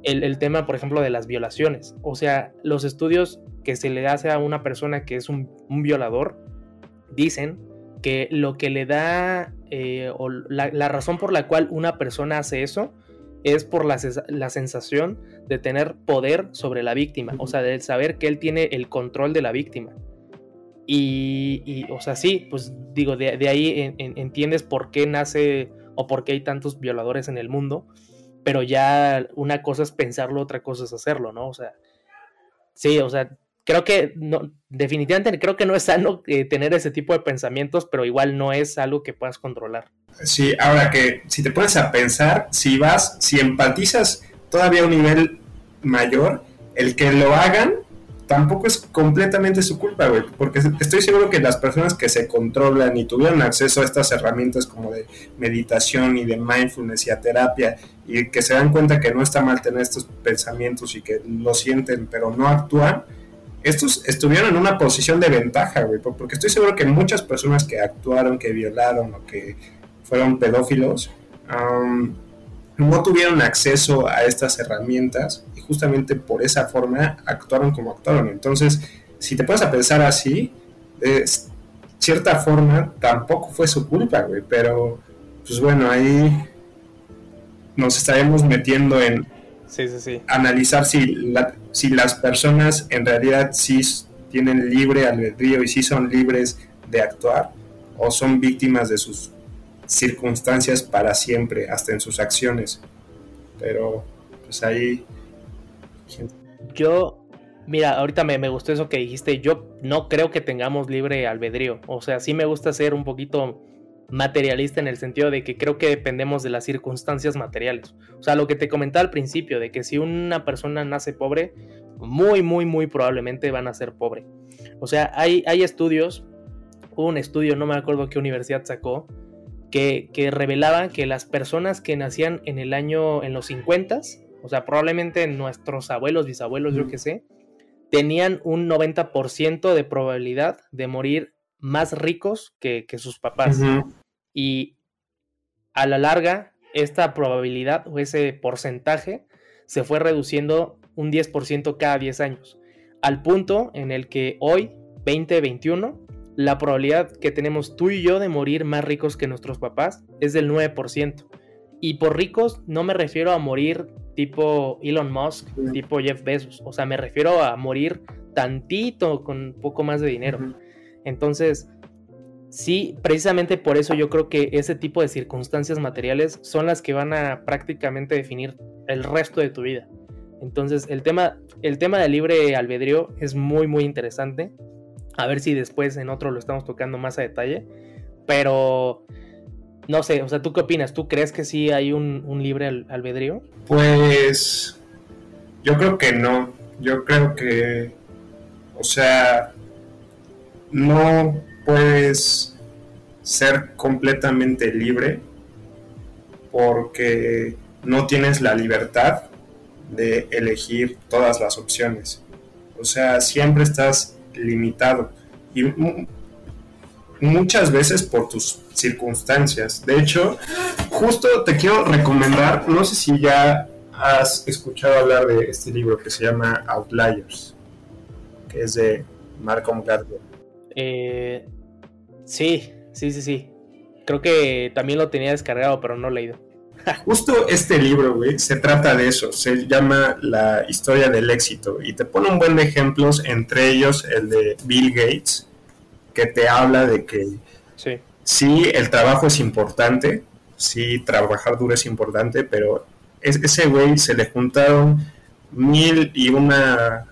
el, tema, por ejemplo, de las violaciones. O sea, los estudios que se le hace a una persona que es un, violador dicen que lo que le da eh, o la razón por la cual una persona hace eso es por la, sensación de tener poder sobre la víctima, o sea, de saber que él tiene el control de la víctima. Y, o sea, sí, pues digo, de, ahí entiendes por qué nace o por qué hay tantos violadores en el mundo, pero ya una cosa es pensarlo, otra cosa es hacerlo, ¿no? O sea, sí, o sea, creo que no, definitivamente creo que no es sano eh, tener ese tipo de pensamientos, pero igual no es algo que puedas controlar. Sí, ahora que si te pones a pensar, si vas, si empatizas todavía a un nivel mayor, el que lo hagan tampoco es completamente su culpa, güey, porque estoy seguro que las personas que se controlan y tuvieron acceso a estas herramientas como de meditación y de mindfulness y a terapia y que se dan cuenta que no está mal tener estos pensamientos y que lo sienten pero no actúan, estos estuvieron en una posición de ventaja, güey, porque estoy seguro que muchas personas que actuaron, que violaron o que fueron pedófilos, no tuvieron acceso a estas herramientas justamente por esa forma actuaron como actuaron. Entonces, si te puedes a pensar así, de cierta forma tampoco fue su culpa, güey, pero pues bueno, ahí nos estaremos metiendo en analizar si, si las personas en realidad sí tienen libre albedrío y sí son libres de actuar o son víctimas de sus circunstancias para siempre, hasta en sus acciones. Pero pues ahí... Yo, mira, ahorita me, me, gustó eso que dijiste, yo no creo que tengamos libre albedrío, o sea, sí me gusta ser un poquito materialista en el sentido de que creo que dependemos de las circunstancias materiales. O sea, lo que te comentaba al principio, de que si una persona nace pobre, muy, muy, muy probablemente van a ser pobre. O sea, hay, hay estudios, hubo un estudio, no me acuerdo qué universidad sacó, que, que revelaba que las personas que nacían en el año, en los 50, o sea, probablemente nuestros abuelos, bisabuelos, yo qué sé, tenían un 90% de probabilidad de morir más ricos que, sus papás. Y a la larga, esta probabilidad o ese porcentaje se fue reduciendo un 10% cada 10 años, al punto en el que hoy, 2021, la probabilidad que tenemos tú y yo de morir más ricos que nuestros papás es del 9%. Y por ricos no me refiero a morir tipo Elon Musk, tipo Jeff Bezos, o sea, me refiero a morir tantito con un poco más de dinero. Entonces, sí, precisamente por eso yo creo que ese tipo de circunstancias materiales son las que van a prácticamente definir el resto de tu vida. Entonces, el tema, el tema del libre albedrío es muy, muy interesante. A ver si después en otro lo estamos tocando más a detalle. Pero, no sé, o sea, ¿tú qué opinas? ¿Tú crees que sí hay un, libre albedrío? Pues, yo creo que no. Yo creo que, o sea, no puedes ser completamente libre porque no tienes la libertad de elegir todas las opciones. O sea, siempre estás limitado y muchas veces por tus circunstancias. De hecho, justo te quiero recomendar, no sé si ya has escuchado hablar de este libro que se llama Outliers, que es de Malcolm Gladwell. Eh, sí, sí, sí, sí. Creo que también lo tenía descargado, pero no leído. Justo este libro, güey, se trata de eso. Se llama La historia del éxito y te pone un buen de ejemplos, entre ellos el de Bill Gates, que te habla de que sí, sí el trabajo es importante, sí, trabajar duro es importante, pero ese güey se le juntaron mil y una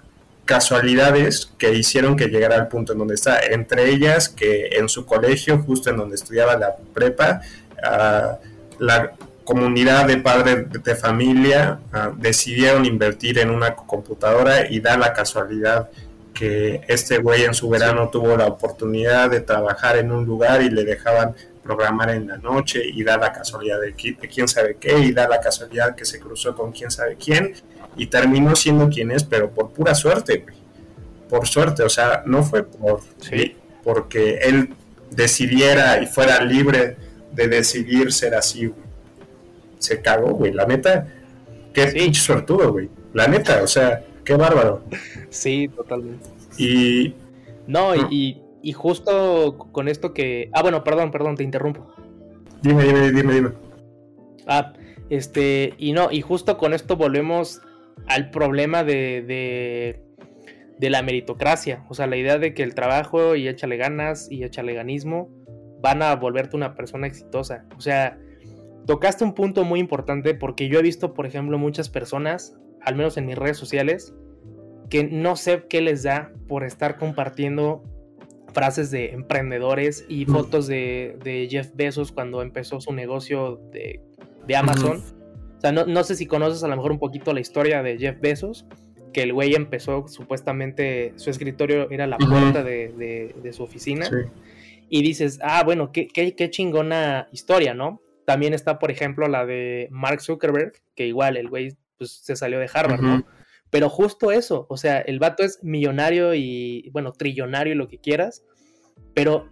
casualidades que hicieron que llegara al punto en donde está. Entre ellas, que en su colegio, justo en donde estudiaba la prepa, la comunidad de padres de familia decidieron invertir en una computadora y da la casualidad que este güey en su verano tuvo la oportunidad de trabajar en un lugar y le dejaban programar en la noche y da la casualidad de, de quién sabe qué y da la casualidad que se cruzó con quién sabe quién y terminó siendo quien es, pero por pura suerte, güey. Por suerte, o sea, no fue por sí. porque él decidiera y fuera libre de decidir ser así, güey. Se cagó, güey. La neta, qué sí. suertudo, güey. La neta, o sea, qué bárbaro. Sí, totalmente. Y. No, y, y justo con esto que. Ah, bueno, perdón, perdón, te interrumpo. Dime, dime, dime, dime. Ah, este, y no, y justo con esto volvemos al problema de, de, la meritocracia. O sea, la idea de que el trabajo y échale ganas y échale ganismo van a volverte una persona exitosa. O sea, tocaste un punto muy importante porque yo he visto, por ejemplo, muchas personas, al menos en mis redes sociales, que no sé qué les da por estar compartiendo frases de emprendedores y fotos de, Jeff Bezos cuando empezó su negocio de, Amazon. O sea, no, sé si conoces a lo mejor un poquito la historia de Jeff Bezos, que el güey empezó, supuestamente, su escritorio era la puerta de, su oficina. Y dices, ah, bueno, qué, qué, chingona historia, ¿no? También está, por ejemplo, la de Mark Zuckerberg, que igual el güey pues, se salió de Harvard, ¿no? Pero justo eso, o sea, el vato es millonario y, bueno, trillonario y lo que quieras, pero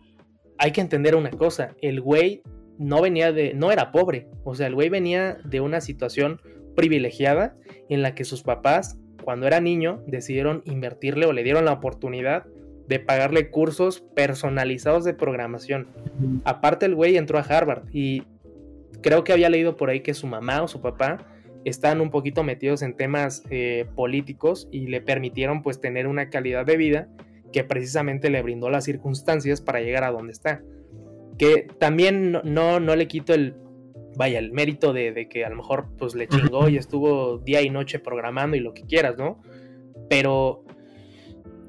hay que entender una cosa, el güey no venía de, no era pobre, o sea, el güey venía de una situación privilegiada en la que sus papás, cuando era niño, decidieron invertirle o le dieron la oportunidad de pagarle cursos personalizados de programación. Aparte el güey entró a Harvard y creo que había leído por ahí que su mamá o su papá estaban un poquito metidos en temas eh, políticos y le permitieron pues tener una calidad de vida que precisamente le brindó las circunstancias para llegar a donde está. Que también no, no, le quito el, vaya, el mérito de, que a lo mejor pues le chingó y estuvo día y noche programando y lo que quieras, ¿no? Pero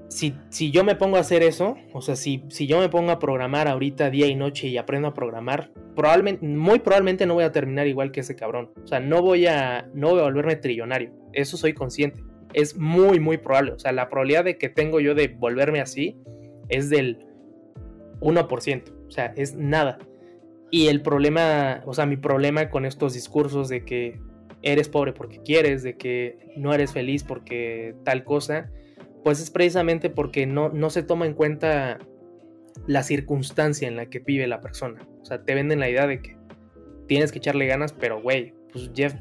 si, si, yo me pongo a hacer eso, o sea, si, si, yo me pongo a programar ahorita día y noche y aprendo a programar, probablemente, muy probablemente no voy a terminar igual que ese cabrón. O sea, no voy a, no voy a volverme trillonario. Eso soy consciente. Es muy, muy probable. O sea, la probabilidad de que tengo yo de volverme así es del 1%. O sea, es nada. Y el problema, o sea, mi problema con estos discursos de que eres pobre porque quieres, de que no eres feliz porque tal cosa, pues es precisamente porque no, no se toma en cuenta la circunstancia en la que vive la persona. O sea, te venden la idea de que tienes que echarle ganas, pero güey, pues Jeff,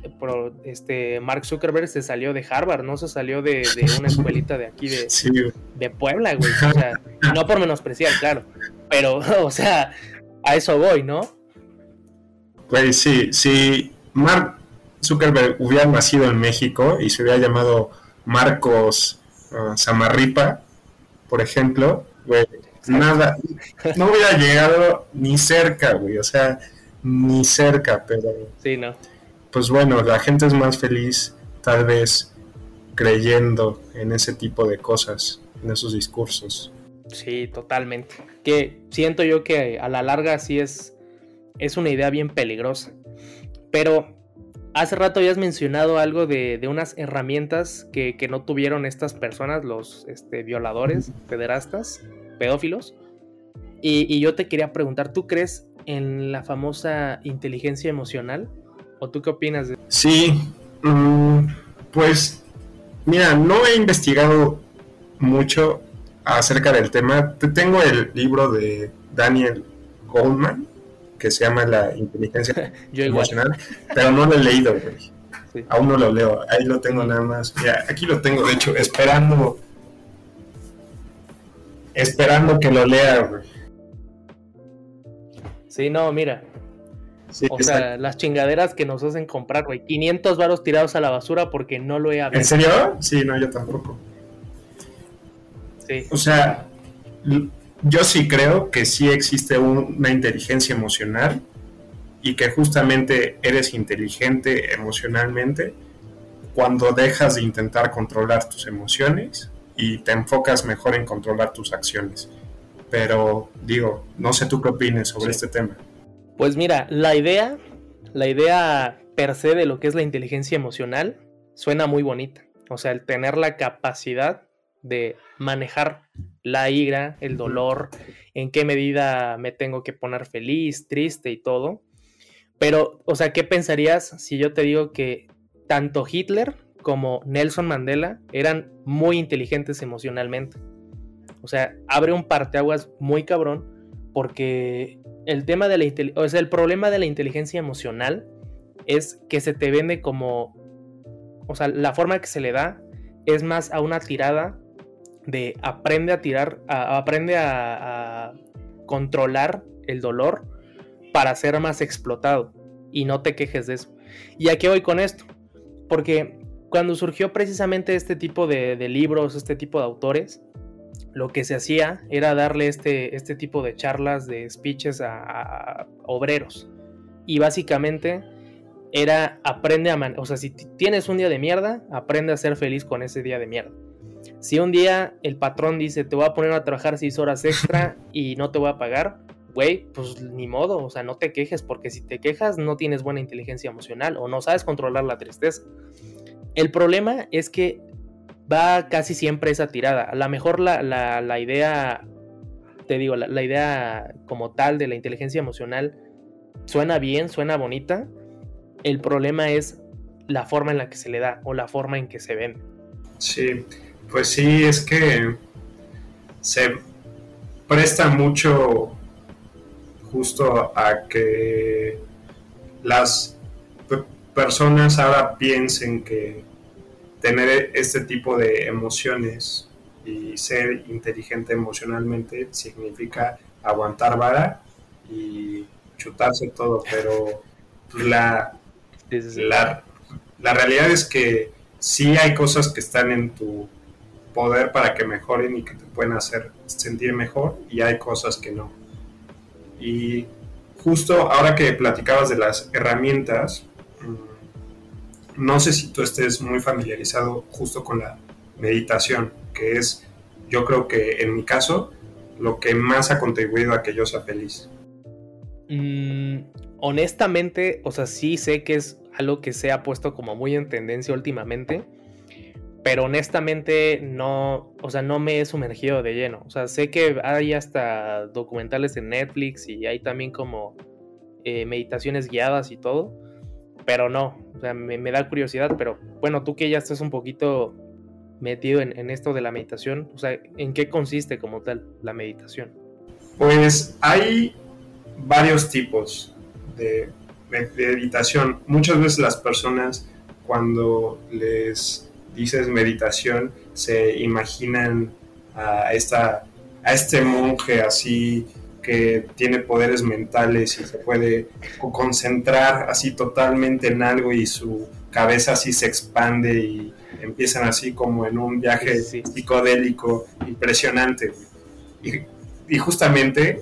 este, Mark Zuckerberg se salió de Harvard, no se salió de, una escuelita de aquí de, de Puebla, güey. O sea, no por menospreciar, claro. Pero, o sea, a eso voy, ¿no? Pues sí, si Mark Zuckerberg hubiera nacido en México y se hubiera llamado Marcos uh, Samarripa, por ejemplo, güey, nada, no hubiera llegado ni cerca, güey, o sea, ni cerca, pero... Sí, no. Pues bueno, la gente es más feliz tal vez creyendo en ese tipo de cosas, en esos discursos. Sí, totalmente. Que siento yo que a la larga sí es, es una idea bien peligrosa. Pero hace rato habías mencionado algo de, unas herramientas que, no tuvieron estas personas, los este, violadores, pederastas, pedófilos. Y, yo te quería preguntar, ¿tú crees en la famosa inteligencia emocional? ¿O tú qué opinas de Sí, mm, pues mira, no he investigado mucho acerca del tema. Tengo el libro de Daniel Goldman que se llama La inteligencia emocional, pero no lo he leído, Aún no lo leo, ahí lo tengo nada más. aquí lo tengo, de hecho, esperando esperando que lo lea, güey. Sí, no, mira. o sea, las chingaderas que nos hacen comprar, güey. 500 varos tirados a la basura porque no lo he abierto. ¿En serio? Sí, no, yo tampoco. O sea, yo sí creo que sí existe una inteligencia emocional y que justamente eres inteligente emocionalmente cuando dejas de intentar controlar tus emociones y te enfocas mejor en controlar tus acciones. Pero digo, no sé tú qué opines sobre este tema. Pues mira, la idea, la idea per se de lo que es la inteligencia emocional suena muy bonita. O sea, el tener la capacidad de manejar la ira, el dolor, en qué medida me tengo que poner feliz, triste y todo. Pero, o sea, ¿qué pensarías si yo te digo que tanto Hitler como Nelson Mandela eran muy inteligentes emocionalmente? O sea, abre un parteaguas muy cabrón porque el tema de la o sea, el problema de la inteligencia emocional es que se te vende como o sea, la forma que se le da es más a una tirada de aprende a tirar, aprende a, controlar el dolor para ser más explotado y no te quejes de eso. ¿Y a qué voy con esto? Porque cuando surgió precisamente este tipo de, libros, este tipo de autores, lo que se hacía era darle este, este tipo de charlas, de speeches a, obreros. Y básicamente era aprende a... o sea, si tienes un día de mierda, aprende a ser feliz con ese día de mierda. Si un día el patrón dice, te voy a poner a trabajar 6 horas extra y no te voy a pagar, güey, pues ni modo, o sea, no te quejes, porque si te quejas no tienes buena inteligencia emocional o no sabes controlar la tristeza. El problema es que va casi siempre esa tirada. A lo mejor la, la, idea, te digo, la, la, idea como tal de la inteligencia emocional suena bien, suena bonita. El problema es la forma en la que se le da o la forma en que se vende. Sí, pues sí, es que se presta mucho justo a que las personas ahora piensen que tener este tipo de emociones y ser inteligente emocionalmente significa aguantar vara y chutarse todo, pero la, la, la realidad es que sí hay cosas que están en tu poder para que mejoren y que te pueden hacer sentir mejor y hay cosas que no. Y justo ahora que platicabas de las herramientas, mm, no sé si tú estés muy familiarizado justo con la meditación, que es, yo creo que en mi caso, lo que más ha contribuido a que yo sea feliz. Mm, honestamente, o sea, sí sé que es algo que se ha puesto como muy en tendencia últimamente, pero honestamente no, o sea, no me he sumergido de lleno. O sea, sé que hay hasta documentales en Netflix y hay también como eh, meditaciones guiadas y todo, pero no, o sea, me, da curiosidad, pero bueno, tú que ya estás un poquito metido en, esto de la meditación, o sea, ¿en qué consiste como tal la meditación? Pues hay varios tipos de meditación. Muchas veces las personas cuando les dices meditación, se imaginan a, esta, a este monje así que tiene poderes mentales y se puede concentrar así totalmente en algo y su cabeza así se expande y empiezan así como en un viaje psicodélico impresionante. Y, y, justamente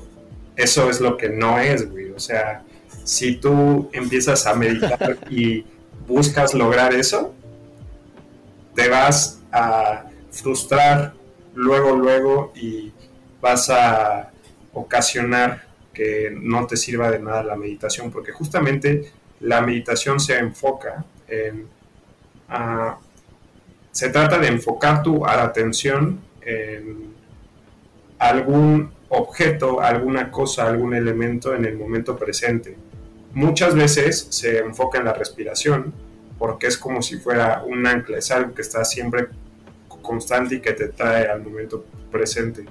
eso es lo que no es, güey. O sea, si tú empiezas a meditar y buscas lograr eso, te vas a frustrar luego, luego y vas a ocasionar que no te sirva de nada la meditación, porque justamente la meditación se enfoca en... se trata de enfocar tu atención en algún objeto, alguna cosa, algún elemento en el momento presente. Muchas veces se enfoca en la respiración, porque es como si fuera un ancla, es algo que está siempre constante y que te trae al momento presente.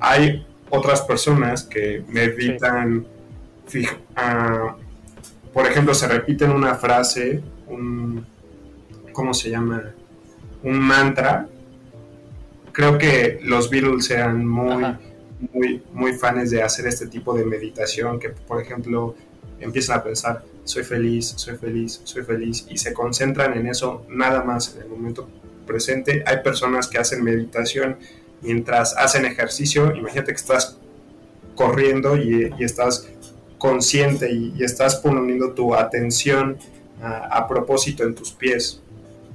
Hay otras personas que meditan, ah, por ejemplo, se repiten una frase, un, ¿cómo se llama? Un mantra. Creo que los Beatles eran muy, muy, muy fans de hacer este tipo de meditación, que por ejemplo empiezan a pensar, soy feliz, soy feliz, soy feliz, y se concentran en eso nada más en el momento presente. Hay personas que hacen meditación mientras hacen ejercicio, imagínate que estás corriendo y, estás consciente y, estás poniendo tu atención a, propósito en tus pies,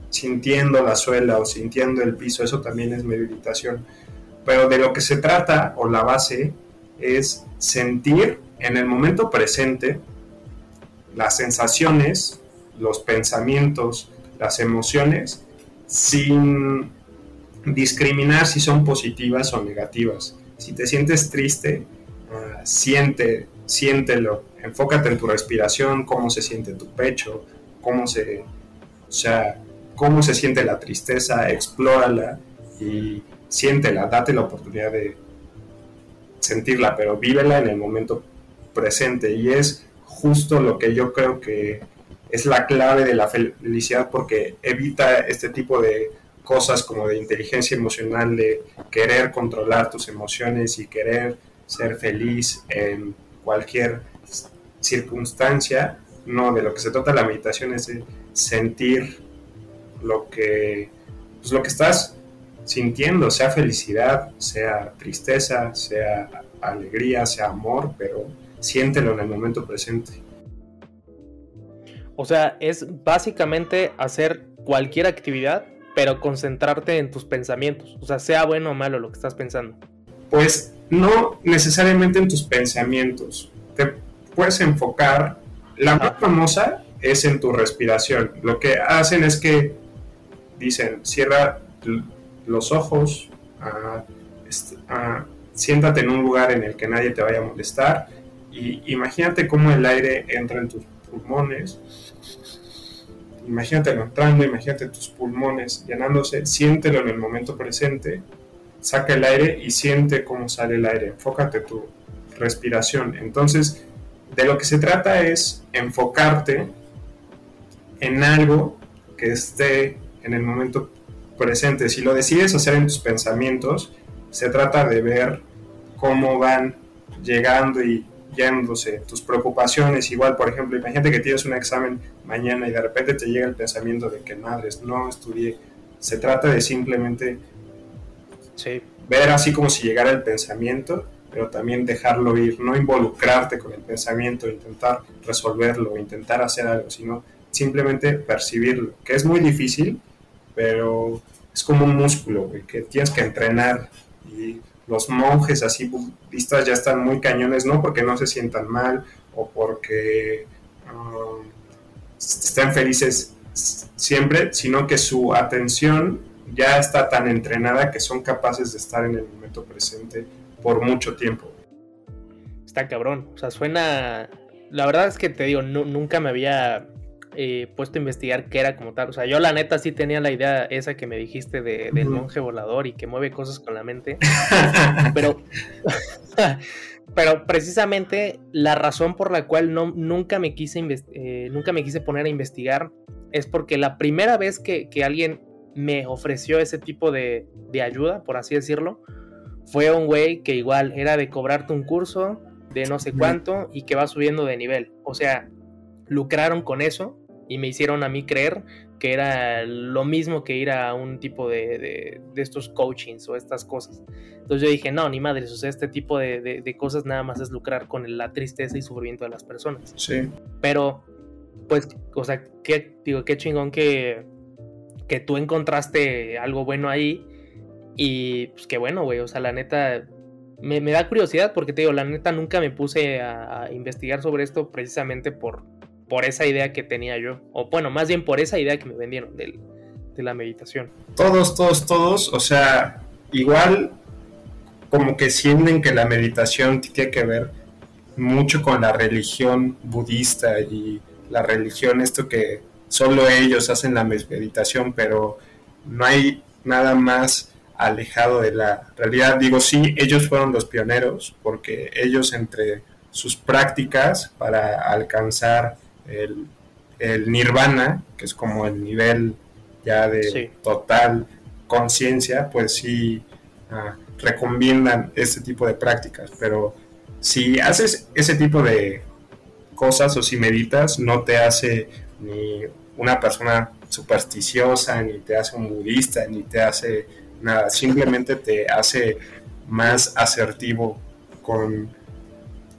sintiendo la suela o sintiendo el piso, eso también es meditación. Pero de lo que se trata, o la base, es sentir en el momento presente las sensaciones, los pensamientos, las emociones, sin discriminar si son positivas o negativas. Si te sientes triste, uh, siente, siéntelo, enfócate en tu respiración, cómo se siente tu pecho, cómo se, o sea, cómo se siente la tristeza, explórala y siéntela, date la oportunidad de sentirla, pero vívela en el momento presente y es justo lo que yo creo que es la clave de la felicidad porque evita este tipo de cosas como de inteligencia emocional, de querer controlar tus emociones y querer ser feliz en cualquier circunstancia. No, de lo que se trata la meditación es de sentir lo que, pues lo que estás sintiendo, sea felicidad, sea tristeza, sea alegría, sea amor, pero siéntelo en el momento presente. O sea, es básicamente hacer cualquier actividad, pero concentrarte en tus pensamientos. O sea, sea bueno o malo lo que estás pensando. Pues no necesariamente en tus pensamientos. Te puedes enfocar. La más famosa es en tu respiración. Lo que hacen es que dicen, cierra los ojos, ah, ah, siéntate en un lugar en el que nadie te vaya a molestar imagínate cómo el aire entra en tus pulmones. Imagínatelo entrando, imagínate tus pulmones llenándose, siéntelo en el momento presente, saca el aire y siente cómo sale el aire. Enfócate tu respiración. Entonces, de lo que se trata es enfocarte en algo que esté en el momento presente. Si lo decides hacer en tus pensamientos, se trata de ver cómo van llegando y yéndose tus preocupaciones. Igual, por ejemplo, imagínate que tienes un examen mañana y de repente te llega el pensamiento de que madres, no estudié. Se trata de simplemente ver así como si llegara el pensamiento, pero también dejarlo ir, no involucrarte con el pensamiento, intentar resolverlo, intentar hacer algo, sino simplemente percibirlo, que es muy difícil, pero es como un músculo, que tienes que entrenar y los monjes así budistas ya están muy cañones, no porque no se sientan mal o porque um, estén felices siempre, sino que su atención ya está tan entrenada que son capaces de estar en el momento presente por mucho tiempo. Está cabrón, o sea, suena... La verdad es que te digo, nunca me había eh, puesto a investigar qué era como tal. O sea, yo la neta sí tenía la idea esa que me dijiste de, del monje volador y que mueve cosas con la mente. pero, pero precisamente la razón por la cual no, nunca, me quise eh, nunca me quise poner a investigar es porque la primera vez que, alguien me ofreció ese tipo de, de ayuda, por así decirlo, fue un güey que igual era de cobrarte un curso de no sé cuánto y que va subiendo de nivel. O sea, lucraron con eso y me hicieron a mí creer que era lo mismo que ir a un tipo de, de, estos coachings o estas cosas. Entonces yo dije, no, ni madres, o sea, este tipo de, de, cosas nada más es lucrar con la tristeza y sufrimiento de las personas. Sí. Pero, pues, o sea, qué, digo, qué chingón que, que tú encontraste algo bueno ahí y pues qué bueno, güey, o sea, la neta, me, me, da curiosidad porque te digo, la neta nunca me puse a investigar sobre esto precisamente por por esa idea que tenía yo. O bueno, más bien por esa idea que me vendieron de la meditación. Todos, todos, todos, o sea, igual como que sienten que la meditación tiene que ver mucho con la religión budista y la religión, esto que solo ellos hacen la meditación, pero no hay nada más alejado de la realidad. Digo, sí, ellos fueron los pioneros, porque ellos entre sus prácticas para alcanzar el, nirvana, que es como el nivel ya de total conciencia, pues sí uh, recomiendan este tipo de prácticas. Pero si haces ese tipo de cosas o si meditas, no te hace ni una persona supersticiosa, ni te hace un budista, ni te hace nada. Simplemente te hace más asertivo con,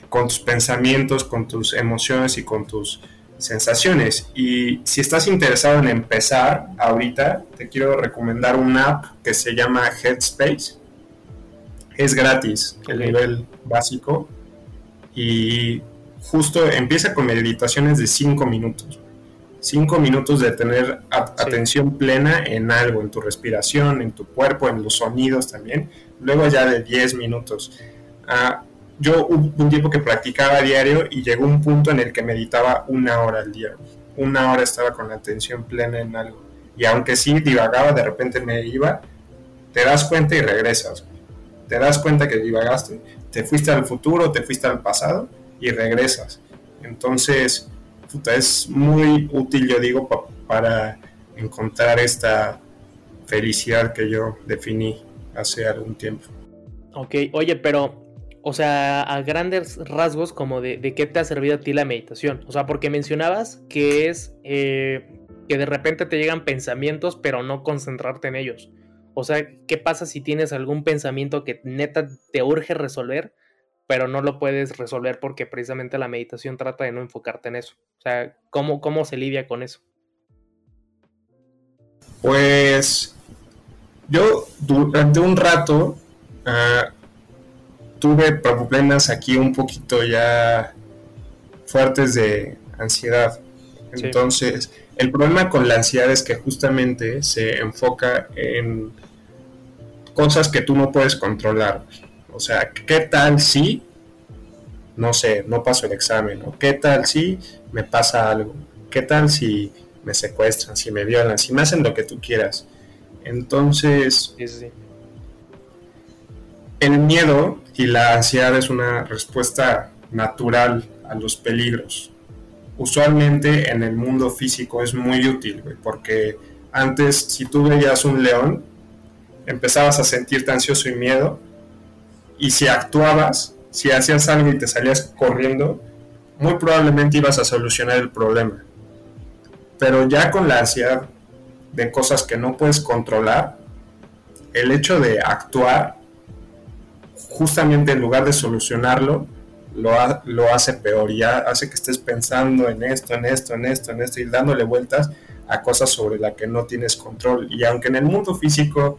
con tus pensamientos, con tus emociones y con tus sensaciones. Y si estás interesado en empezar ahorita, te quiero recomendar una app que se llama Headspace. Es gratis, el nivel básico. Y justo empieza con meditaciones de 5 minutos. 5 minutos de tener atención plena en algo, en tu respiración, en tu cuerpo, en los sonidos también. Luego ya de 10 minutos. Ah, yo hubo un tiempo que practicaba diario y llegó un punto en el que meditaba una hora al día. Una hora estaba con la atención plena en algo. Y aunque sí divagaba, de repente me iba, te das cuenta y regresas. Te das cuenta que divagaste, te fuiste al futuro, te fuiste al pasado y regresas. Entonces, es muy útil, yo digo, para encontrar esta felicidad que yo definí hace algún tiempo. Ok, oye, pero o sea, a grandes rasgos, como de, qué te ha servido a ti la meditación. O sea, porque mencionabas que es eh, que de repente te llegan pensamientos, pero no concentrarte en ellos. O sea, ¿qué pasa si tienes algún pensamiento que neta te urge resolver, pero no lo puedes resolver porque precisamente la meditación trata de no enfocarte en eso? O sea, ¿cómo, cómo se lidia con eso? Pues yo durante un rato ah, tuve problemas aquí un poquito ya fuertes de ansiedad. Entonces, el problema con la ansiedad es que justamente se enfoca en cosas que tú no puedes controlar. O sea, ¿qué tal si, no sé, no paso el examen? ¿O qué tal si me pasa algo? ¿Qué tal si me secuestran, si me violan, si me hacen lo que tú quieras? Entonces, el miedo y la ansiedad es una respuesta natural a los peligros. Usualmente en el mundo físico es muy útil, porque antes si tú veías un león, empezabas a sentirte ansioso y miedo, y si actuabas, si hacías algo y te salías corriendo, muy probablemente ibas a solucionar el problema. Pero ya con la ansiedad de cosas que no puedes controlar, el hecho de actuar, justamente en lugar de solucionarlo, lo, lo hace peor, ya hace que estés pensando en esto, en esto, en esto, en esto, y dándole vueltas a cosas sobre las que no tienes control. Y aunque en el mundo físico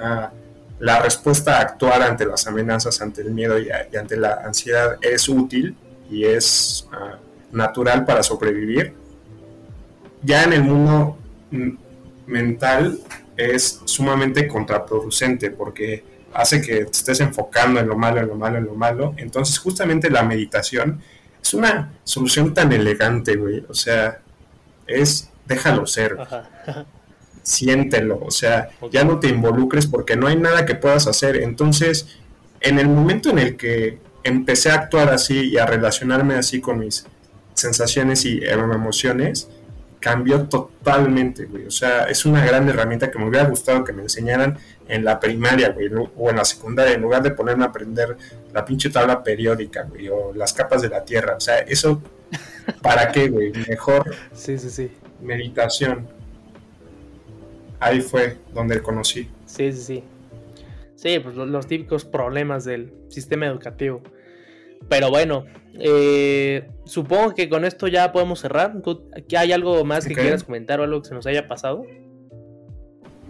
ah, la respuesta a actuar ante las amenazas, ante el miedo y, ante la ansiedad es útil y es ah, natural para sobrevivir, ya en el mundo mental es sumamente contraproducente porque hace que te estés enfocando en lo malo, en lo malo, en lo malo. Entonces, justamente la meditación es una solución tan elegante, güey. O sea, es déjalo ser. Siéntelo. O sea, ya no te involucres porque no hay nada que puedas hacer. Entonces, en el momento en el que empecé a actuar así y a relacionarme así con mis sensaciones y emociones, cambió totalmente, güey. O sea, es una gran herramienta que me hubiera gustado que me enseñaran en la primaria, güey, o en la secundaria, en lugar de ponerme a aprender la pinche tabla periódica, güey, o las capas de la Tierra. O sea, eso, ¿para qué, güey? Mejor sí, sí, sí. meditación. Ahí fue donde conocí. Sí, sí, sí. Sí, pues los típicos problemas del sistema educativo. Pero bueno, eh, supongo que con esto ya podemos cerrar. ¿Hay algo más que quieras comentar o algo que se nos haya pasado?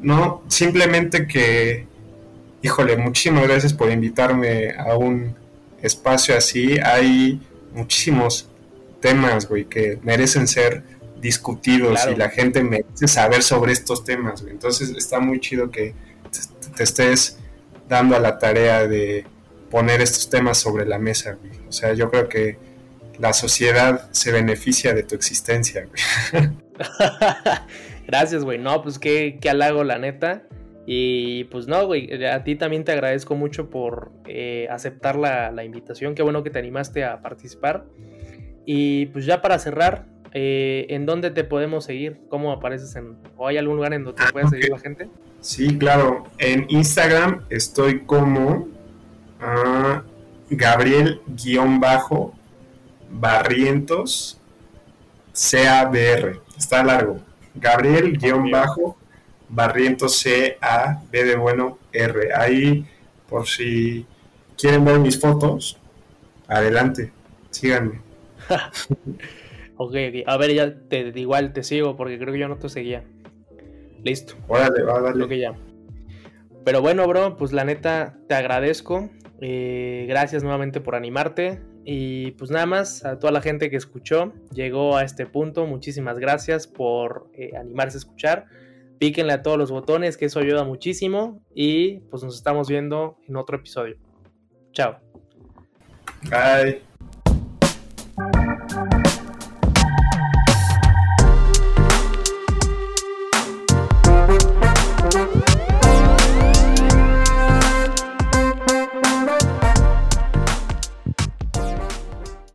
No, simplemente que, híjole, muchísimas gracias por invitarme a un espacio así. Hay muchísimos temas, güey, que merecen ser discutidos y la gente merece saber sobre estos temas, güey. Entonces está muy chido que te estés dando a la tarea de poner estos temas sobre la mesa, güey. O sea, yo creo que la sociedad se beneficia de tu existencia, güey. Gracias, güey. No, pues qué, qué halago, la neta. Y pues no, güey, a ti también te agradezco mucho por eh, aceptar la, invitación. Qué bueno que te animaste a participar. Y pues ya para cerrar, eh, ¿en dónde te podemos seguir? ¿Cómo apareces en... ¿O hay algún lugar en donde te ah, pueda seguir la gente? Sí, claro. En Instagram estoy como Gabriel-Barrientos CABR. Está largo. Gabriel-Barrientos CAB de bueno R. Ahí, por si quieren ver mis fotos, adelante, síganme. ok, a ver, ya te, igual te sigo porque creo que yo no te seguía. Listo. Órale, va, dale. Creo que ya. Pero bueno, bro, pues la neta te agradezco. Eh, gracias nuevamente por animarte. Y pues nada más, a toda la gente que escuchó, llegó a este punto, muchísimas gracias por eh, animarse a escuchar. Píquenle a todos los botones, que eso ayuda muchísimo. Y pues nos estamos viendo en otro episodio. Chao. Bye.